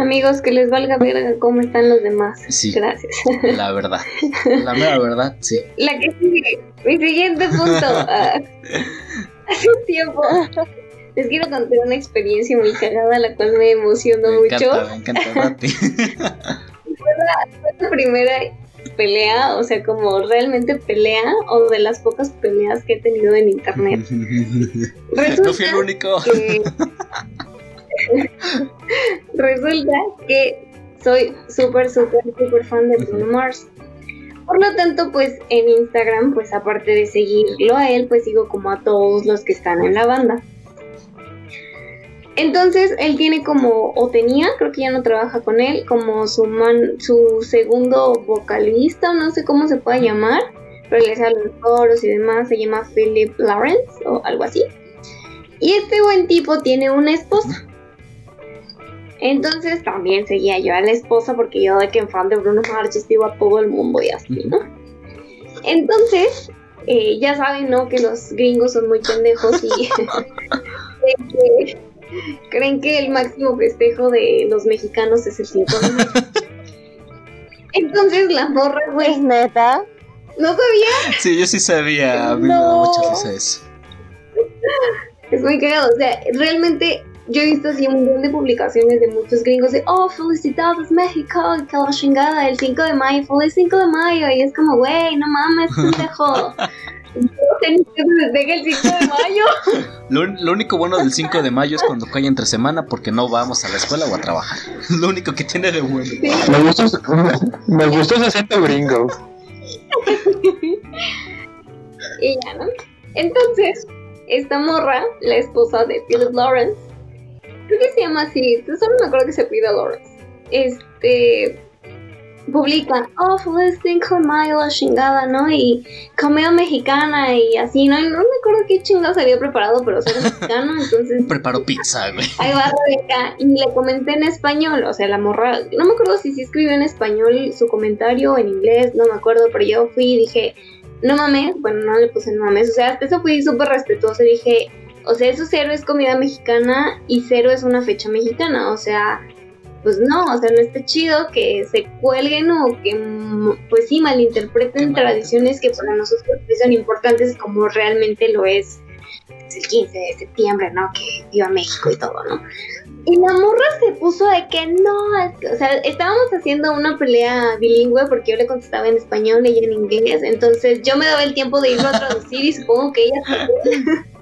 Amigos, que les valga verga cómo están los demás. Sí. Gracias. la verdad. La mera verdad, sí. La que sigue. Mi siguiente punto. ah, hace un tiempo. Les quiero contar una experiencia muy cagada, la cual me emocionó Me mucho. encanta, me encanta. Fue la primera pelea, o sea, como realmente pelea, o de las pocas peleas que he tenido en internet. no fui el único. que resulta que soy súper, súper, súper fan de Bruno Mars. Por lo tanto, pues en Instagram, pues aparte de seguirlo a él, pues sigo como a todos los que están en la banda. Entonces, él tiene como, o tenía, creo que ya no trabaja con él, como su man, su segundo vocalista, o no sé cómo se puede llamar, pero le salen los coros y demás, se llama Philip Lawrence o algo así. Y este buen tipo tiene una esposa. Entonces también seguía yo a la esposa porque yo de que en fan de Bruno Mars yo sigo a todo el mundo y así, ¿no? Entonces, eh, ya saben, ¿no? Que los gringos son muy pendejos y de que creen que el máximo festejo de los mexicanos es el 5 de mayo. Entonces la morra, ¿Es güey, neta? no sabía, Sí, yo sí sabía. A mí me da No. mucha risa eso. es muy cagado, o sea, realmente yo he visto así un montón de publicaciones de muchos gringos de, oh, felicidades México, y que la chingada, el 5 de mayo, feliz 5 de mayo, y es como, güey, no mames, pendejo. El 5 de mayo. Lo, lo único bueno del 5 de mayo es cuando cae entre semana porque no vamos a la escuela o a trabajar. Lo único que tiene de bueno. Me gustó, me gustó ese acento gringo. Y ya, ¿no? Entonces, esta morra, la esposa de Philip Lawrence, creo que se llama así, solo me acuerdo que se pide Lawrence, este, publica, oh, feliz 5 de mayo, la chingada, ¿no? Y comida mexicana y así, ¿no? Y no me acuerdo qué chingados había preparado, pero ser mexicano, entonces Preparo pizza, güey. Ahí va Rebeca y le comenté en español, o sea, la morra, no me acuerdo si sí escribió en español su comentario o en inglés, no me acuerdo, pero yo fui y dije, no mames, bueno, no le puse no mames, o sea, hasta eso fui súper respetuoso y dije, o sea, eso cero es comida mexicana y cero es una fecha mexicana, o sea, pues no, o sea, no está chido que se cuelguen o que, pues sí, malinterpreten tradiciones que para nosotros pues, son importantes como realmente lo es el 15 de septiembre, ¿no? Que viva México y todo, ¿no? Y la morra se puso de que no, es que- o sea, estábamos haciendo una pelea bilingüe porque yo le contestaba en español y ella en inglés, entonces yo me daba el tiempo de irlo a traducir y supongo que ella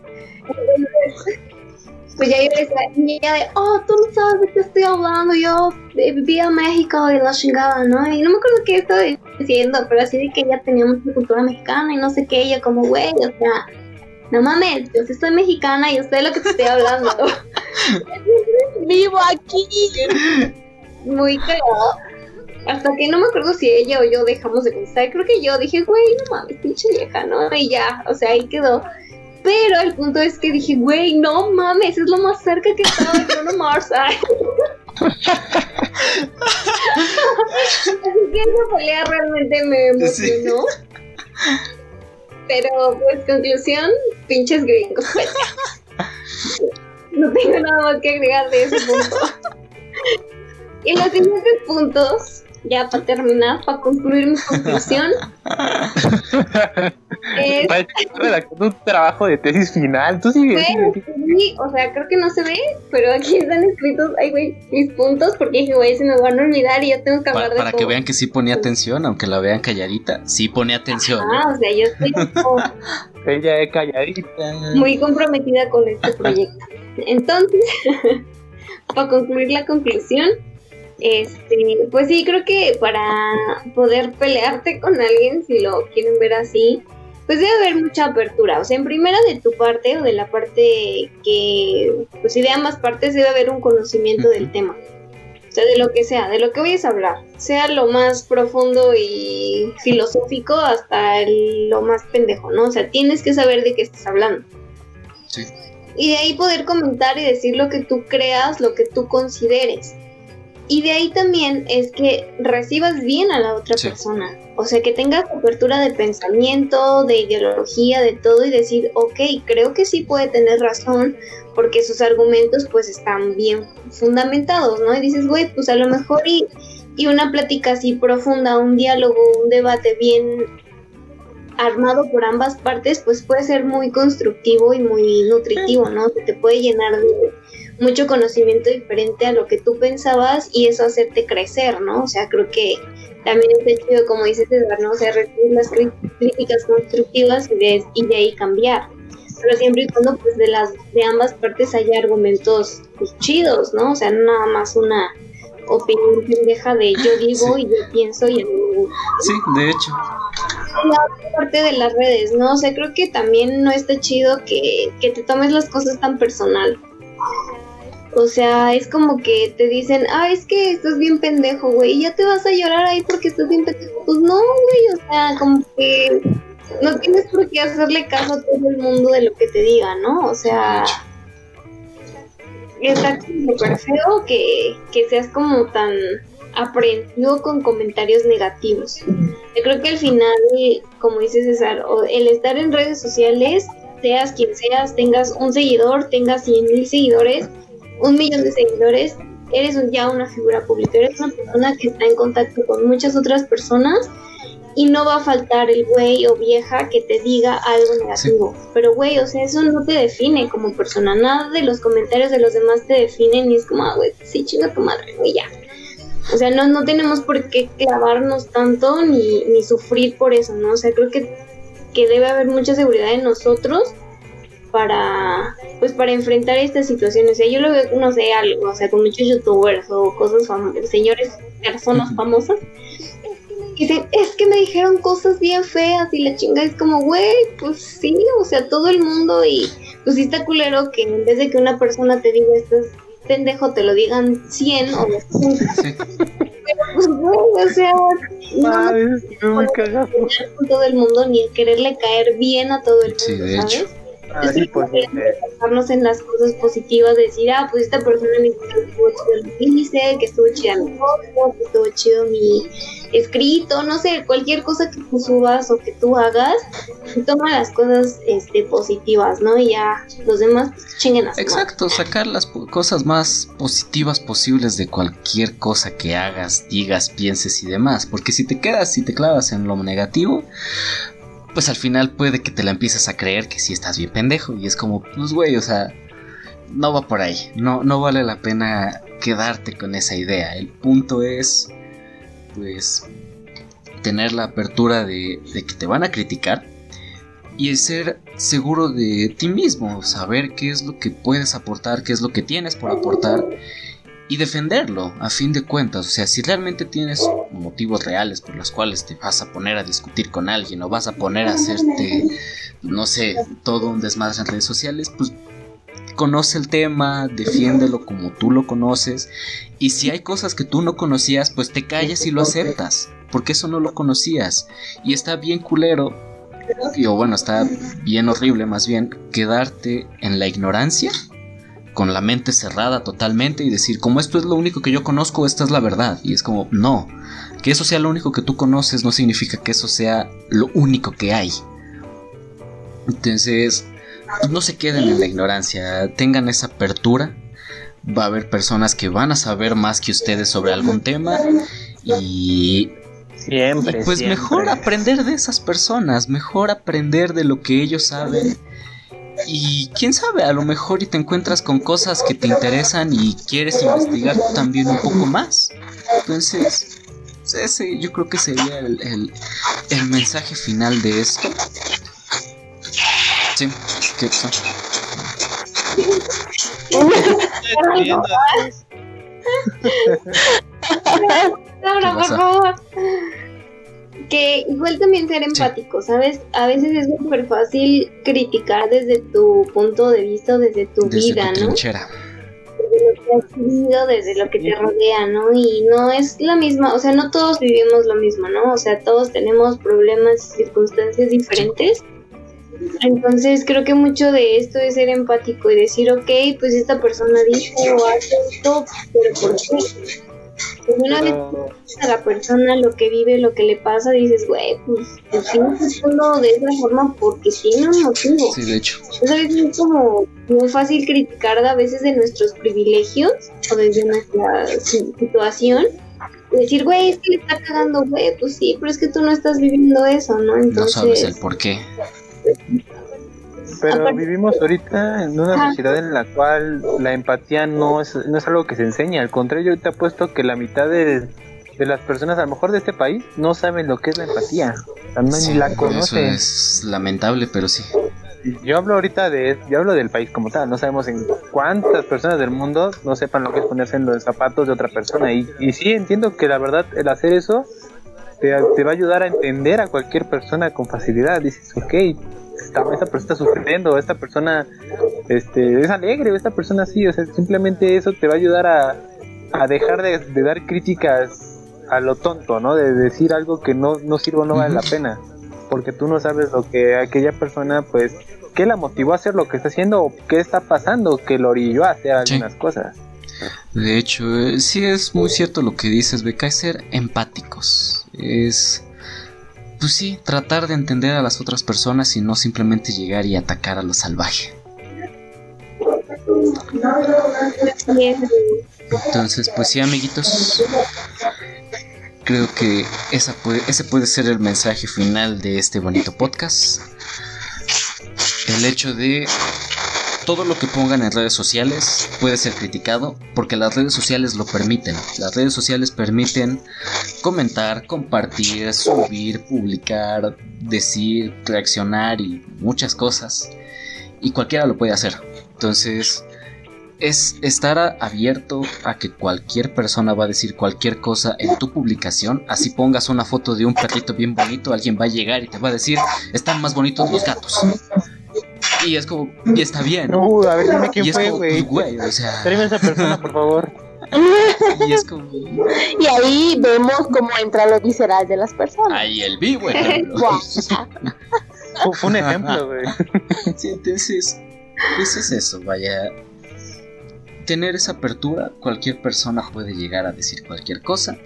pues ya yo y ella de, oh, tú no sabes de qué estoy hablando, yo eh, viví a México y la chingada, ¿no? Y no me acuerdo qué estaba diciendo, pero así de que ella tenía mucha cultura mexicana y no sé qué, ella como, güey, o sea, no mames, yo sí soy mexicana y yo sé de lo que te estoy hablando. ¡Vivo aquí! Muy cagado. Hasta que no me acuerdo si ella o yo dejamos de contestar. Creo que yo dije, güey, no mames, pinche vieja, ¿no? Y ya, o sea, ahí quedó. Pero el punto es que dije, güey, no mames, es lo más cerca que estaba de Bruno Mars. Ay. Así que esa pelea realmente me emocionó. Pero, pues, conclusión, pinches gringos, pendejos. No tengo nada más que agregar de ese punto. Y los siguientes puntos, ya para terminar, para concluir mi conclusión, es Parece que estoy redactando un trabajo de tesis final. Tú Güey, sigue. sí, o sea, creo que no se ve, pero aquí están escritos, ay, güey, mis puntos, porque dije, güey, se me van a olvidar y yo tengo que hablar Pa- de para que vean que sí ponía atención, aunque la vean calladita, sí pone atención. ¿eh? Ah, o sea, yo estoy como Ella es calladita. muy comprometida con este proyecto. Entonces, para concluir la conclusión, Este, pues sí, creo que para poder pelearte con alguien, si lo quieren ver así, pues debe haber mucha apertura. O sea, en primera de tu parte o de la parte que, pues sí, de ambas partes debe haber un conocimiento del tema. O sea, de lo que sea, de lo que vayas a hablar, sea lo más profundo y filosófico hasta lo más pendejo, ¿no? O sea, tienes que saber de qué estás hablando. Sí. Y de ahí poder comentar y decir lo que tú creas, lo que tú consideres. Y de ahí también es que recibas bien a la otra persona. O sea, que tengas apertura de pensamiento, de ideología, de todo y decir, ok, creo que sí puede tener razón porque sus argumentos pues están bien fundamentados, ¿no? Y dices, güey, pues a lo mejor y, y una plática así profunda, un diálogo, un debate bien armado por ambas partes, pues puede ser muy constructivo y muy nutritivo, ¿no? Que te puede llenar de mucho conocimiento diferente a lo que tú pensabas y eso hacerte crecer, ¿no? O sea, creo que también es chido, como dices, Eduardo, ¿no? O sea, recibir las críticas constructivas y de, y de ahí cambiar. Pero siempre y cuando, pues, de, las, de ambas partes haya argumentos pues, chidos, ¿no? O sea, nada más una opinión pendeja de yo digo y yo pienso y... Sí, de hecho. La otra parte de las redes, ¿no? O sea, creo que también no está chido que, que te tomes las cosas tan personal. O sea, es como que te dicen, ah, es que estás bien pendejo, güey, y ya te vas a llorar ahí porque estás bien pendejo. Pues no, güey, o sea, como que no tienes por qué hacerle caso a todo el mundo de lo que te diga, ¿no? O sea, está súper feo que, que seas como tan aprehensivo con comentarios negativos. Yo creo que al final, como dice César, el estar en redes sociales, seas quien seas, tengas un seguidor, tengas cien mil seguidores, un millón de seguidores, eres ya una figura pública, eres una persona que está en contacto con muchas otras personas y no va a faltar el güey o vieja que te diga algo negativo. Pero güey, o sea, eso no te define como persona. Nada de los comentarios de los demás te definen y es como, ah, güey, sí, chinga tu madre, güey, ya. O sea, no, no tenemos por qué clavarnos tanto ni, ni sufrir por eso, ¿no? O sea, creo que, que debe haber mucha seguridad en nosotros para pues para enfrentar estas situaciones. O sea, yo lo veo, no sé, algo, o sea, con muchos youtubers o cosas famosas, señores, personas famosas, que dicen, es que me dijeron cosas bien feas y la chinga es como, güey, pues sí, o sea, todo el mundo y pues sí está culero que en vez de que una persona te diga esto es pendejo, te lo digan 100 o 100. Pero pues, güey, o sea, no, todo el mundo ni quererle caer bien a todo el mundo, Sí, de ¿sabes? hecho. Ah, sí, pues, eh, enfocarnos en las cosas positivas, decir, ah, pues esta persona me que estuvo chido que hice, que estuvo chida mi foto, que estuvo chido mi escrito, no sé, cualquier cosa que tú subas o que tú hagas, toma las cosas este, positivas, ¿no? Y ya los demás pues, chinguen a. Exacto, sacar las po- cosas más positivas posibles de cualquier cosa que hagas, digas, pienses y demás. Porque si te quedas, si te clavas en lo negativo, pues al final puede que te la empieces a creer que sí estás bien pendejo. Y es como, pues güey, o sea, no va por ahí. No, no vale la pena quedarte con esa idea. El punto es, pues, tener la apertura de, de que te van a criticar y ser seguro de ti mismo, saber qué es lo que puedes aportar, qué es lo que tienes por aportar y defenderlo a fin de cuentas. O sea, si realmente tienes motivos reales por los cuales te vas a poner a discutir con alguien o vas a poner a hacerte, no sé, todo un desmadre en redes sociales, pues conoce el tema, defiéndelo como tú lo conoces y si hay cosas que tú no conocías, pues te callas y lo aceptas, porque eso no lo conocías y está bien culero o bueno, está bien horrible más bien quedarte en la ignorancia con la mente cerrada totalmente y decir, como esto es lo único que yo conozco, esta es la verdad. Y es como, no, que eso sea lo único que tú conoces no significa que eso sea lo único que hay. Entonces, no se queden en la ignorancia, tengan esa apertura. Va a haber personas que van a saber más que ustedes sobre algún tema y Siempre. y pues siempre. mejor aprender de esas personas, mejor aprender de lo que ellos saben. Y quién sabe, a lo mejor y te encuentras con cosas que te interesan y quieres investigar también un poco más. Entonces, ese yo creo que sería el, el- el mensaje final de esto. Sí, escribiendo. Laura, ¿Qué por pasa? favor. Que igual también ser empático, ¿sabes? A veces es súper fácil criticar desde tu punto de vista o desde tu Desde vida, tu ¿no? trinchera. Desde lo que has vivido, desde lo que te rodea, ¿no? Y no es la misma, o sea, no todos vivimos lo mismo, ¿no? O sea, todos tenemos problemas y circunstancias diferentes. Entonces creo que mucho de esto es ser empático y decir, ok, pues esta persona dijo o hace esto, pero ¿por qué? Pues una vez Pero- a la persona lo que vive, lo que le pasa, dices, güey, pues, pues sí, pues, solo de esa forma porque tiene un motivo. Sí, de hecho. Pues a veces es como muy fácil criticar a veces de nuestros privilegios o desde nuestra si- situación. Y decir, güey, es que le está cagando, güey, pues sí, pero es que tú no estás viviendo eso, ¿no? No Entonces, sabes el por qué. Pero Aparte- vivimos ahorita en una sociedad en la cual la empatía no es, no es algo que se enseña. Al contrario, yo te apuesto que la mitad de, de las personas, a lo mejor de este país, no saben lo que es la empatía. No Sí, ni la eso conocen. es lamentable, pero sí. Yo hablo ahorita de, yo hablo del país como tal. No sabemos en cuántas personas del mundo no sepan lo que es ponerse en los zapatos de otra persona. Y, y sí entiendo que la verdad el hacer eso te, te va a ayudar a entender a cualquier persona con facilidad. Dices, ok, esta, esta persona está sufriendo, esta persona este, es alegre, o esta persona sí, o sea, simplemente eso te va a ayudar a, a dejar de, de dar críticas a lo tonto, ¿no? De decir algo que no, no sirve o no vale la pena, porque tú no sabes lo que aquella persona, pues, qué la motivó a hacer lo que está haciendo o qué está pasando que lo orilló a hacer Sí. algunas cosas. De hecho, eh, sí es muy cierto lo que dices, Beca, es ser empáticos. Es, pues sí, tratar de entender a las otras personas y no simplemente llegar y atacar a lo salvaje. Entonces, pues sí, amiguitos. Creo que ese puede ser el mensaje final de este bonito podcast. El hecho de todo lo que pongan en redes sociales puede ser criticado porque las redes sociales lo permiten. Las redes sociales permiten comentar, compartir, subir, publicar, decir, reaccionar y muchas cosas. Y cualquiera lo puede hacer. Entonces, es estar abierto a que cualquier persona va a decir cualquier cosa en tu publicación. Así pongas una foto de un perrito bien bonito, alguien va a llegar y te va a decir, están más bonitos los gatos. Y es como, y está bien. No, a ver, dime y quién es fue, como, güey. pues, güey, o sea, Tráeme a esa persona, por favor. y es como, Y ahí vemos cómo entra lo visceral de las personas. ahí el vivo. Fue, fue un ejemplo, güey. Sí, entonces, pues es eso, vaya. Tener esa apertura, cualquier persona puede llegar a decir cualquier cosa.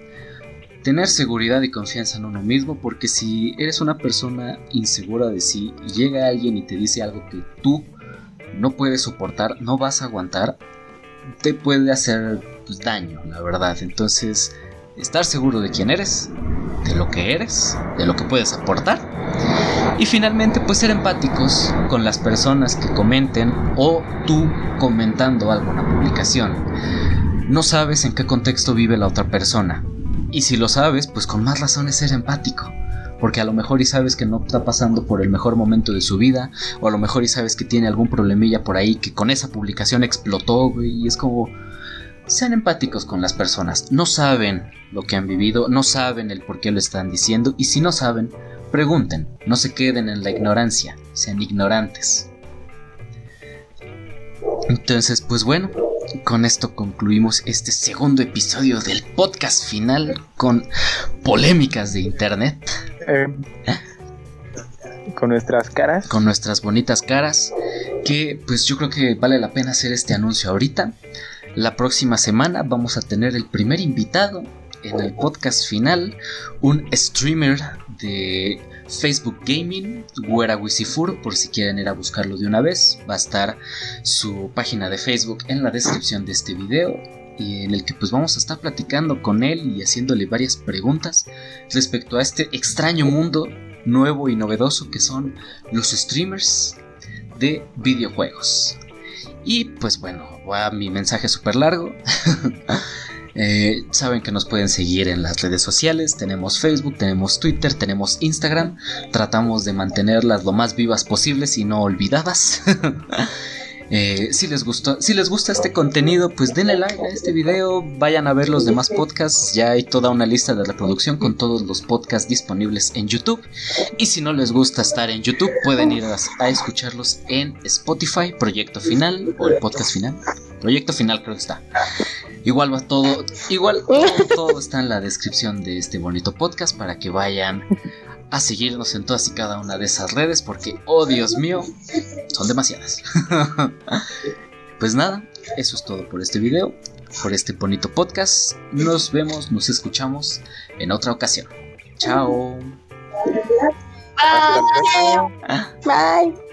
Tener seguridad y confianza en uno mismo, porque si eres una persona insegura de sí y llega alguien y te dice algo que tú no puedes soportar, no vas a aguantar, te puede hacer pues, daño, la verdad. Entonces, estar seguro de quién eres, de lo que eres, de lo que puedes aportar y finalmente, pues ser empáticos con las personas que comenten o tú comentando algo en la publicación. No sabes en qué contexto vive la otra persona. Y si lo sabes, pues con más razón es ser empático. Porque a lo mejor y sabes que no está pasando por el mejor momento de su vida. O a lo mejor y sabes que tiene algún problemilla por ahí que con esa publicación explotó, güey. Y es como... Sean empáticos con las personas. No saben lo que han vivido, no saben el por qué lo están diciendo. Y si no saben, Pregunten, no se queden en la ignorancia, sean ignorantes. Entonces, pues bueno, con esto concluimos este segundo episodio del podcast final con polémicas de internet, Eh, con nuestras caras. con nuestras bonitas caras, que pues yo creo que vale la pena hacer este anuncio ahorita. La próxima semana vamos a tener el primer invitado en el podcast final, un streamer de Facebook Gaming, Güera Wisifur, por si quieren ir a buscarlo de una vez. Va a estar su página de Facebook en la descripción de este video. En el que pues vamos a estar platicando con él y haciéndole varias preguntas respecto a este extraño mundo nuevo y novedoso que son los streamers de videojuegos. Y pues bueno, va mi mensaje súper largo. Eh, saben que nos pueden seguir en las redes sociales. Tenemos Facebook, tenemos Twitter, tenemos Instagram. Tratamos de mantenerlas lo más vivas posibles y no olvidadas. Eh, si les gustó, si les gusta este contenido, pues denle like a este video, vayan a ver los demás podcasts, ya hay toda una lista de reproducción con todos los podcasts disponibles en YouTube. Y si no les gusta estar en YouTube, pueden ir a, a escucharlos en Spotify, Proyecto Final o el podcast final. Proyecto Final creo que está. Igual va todo, igual todo, está en la descripción de este bonito podcast para que vayan a seguirnos en todas y cada una de esas redes porque, oh Dios mío, son demasiadas. pues nada, eso es todo por este video, por este bonito podcast. Nos vemos, nos escuchamos en otra ocasión. Chao. Luego. Bye.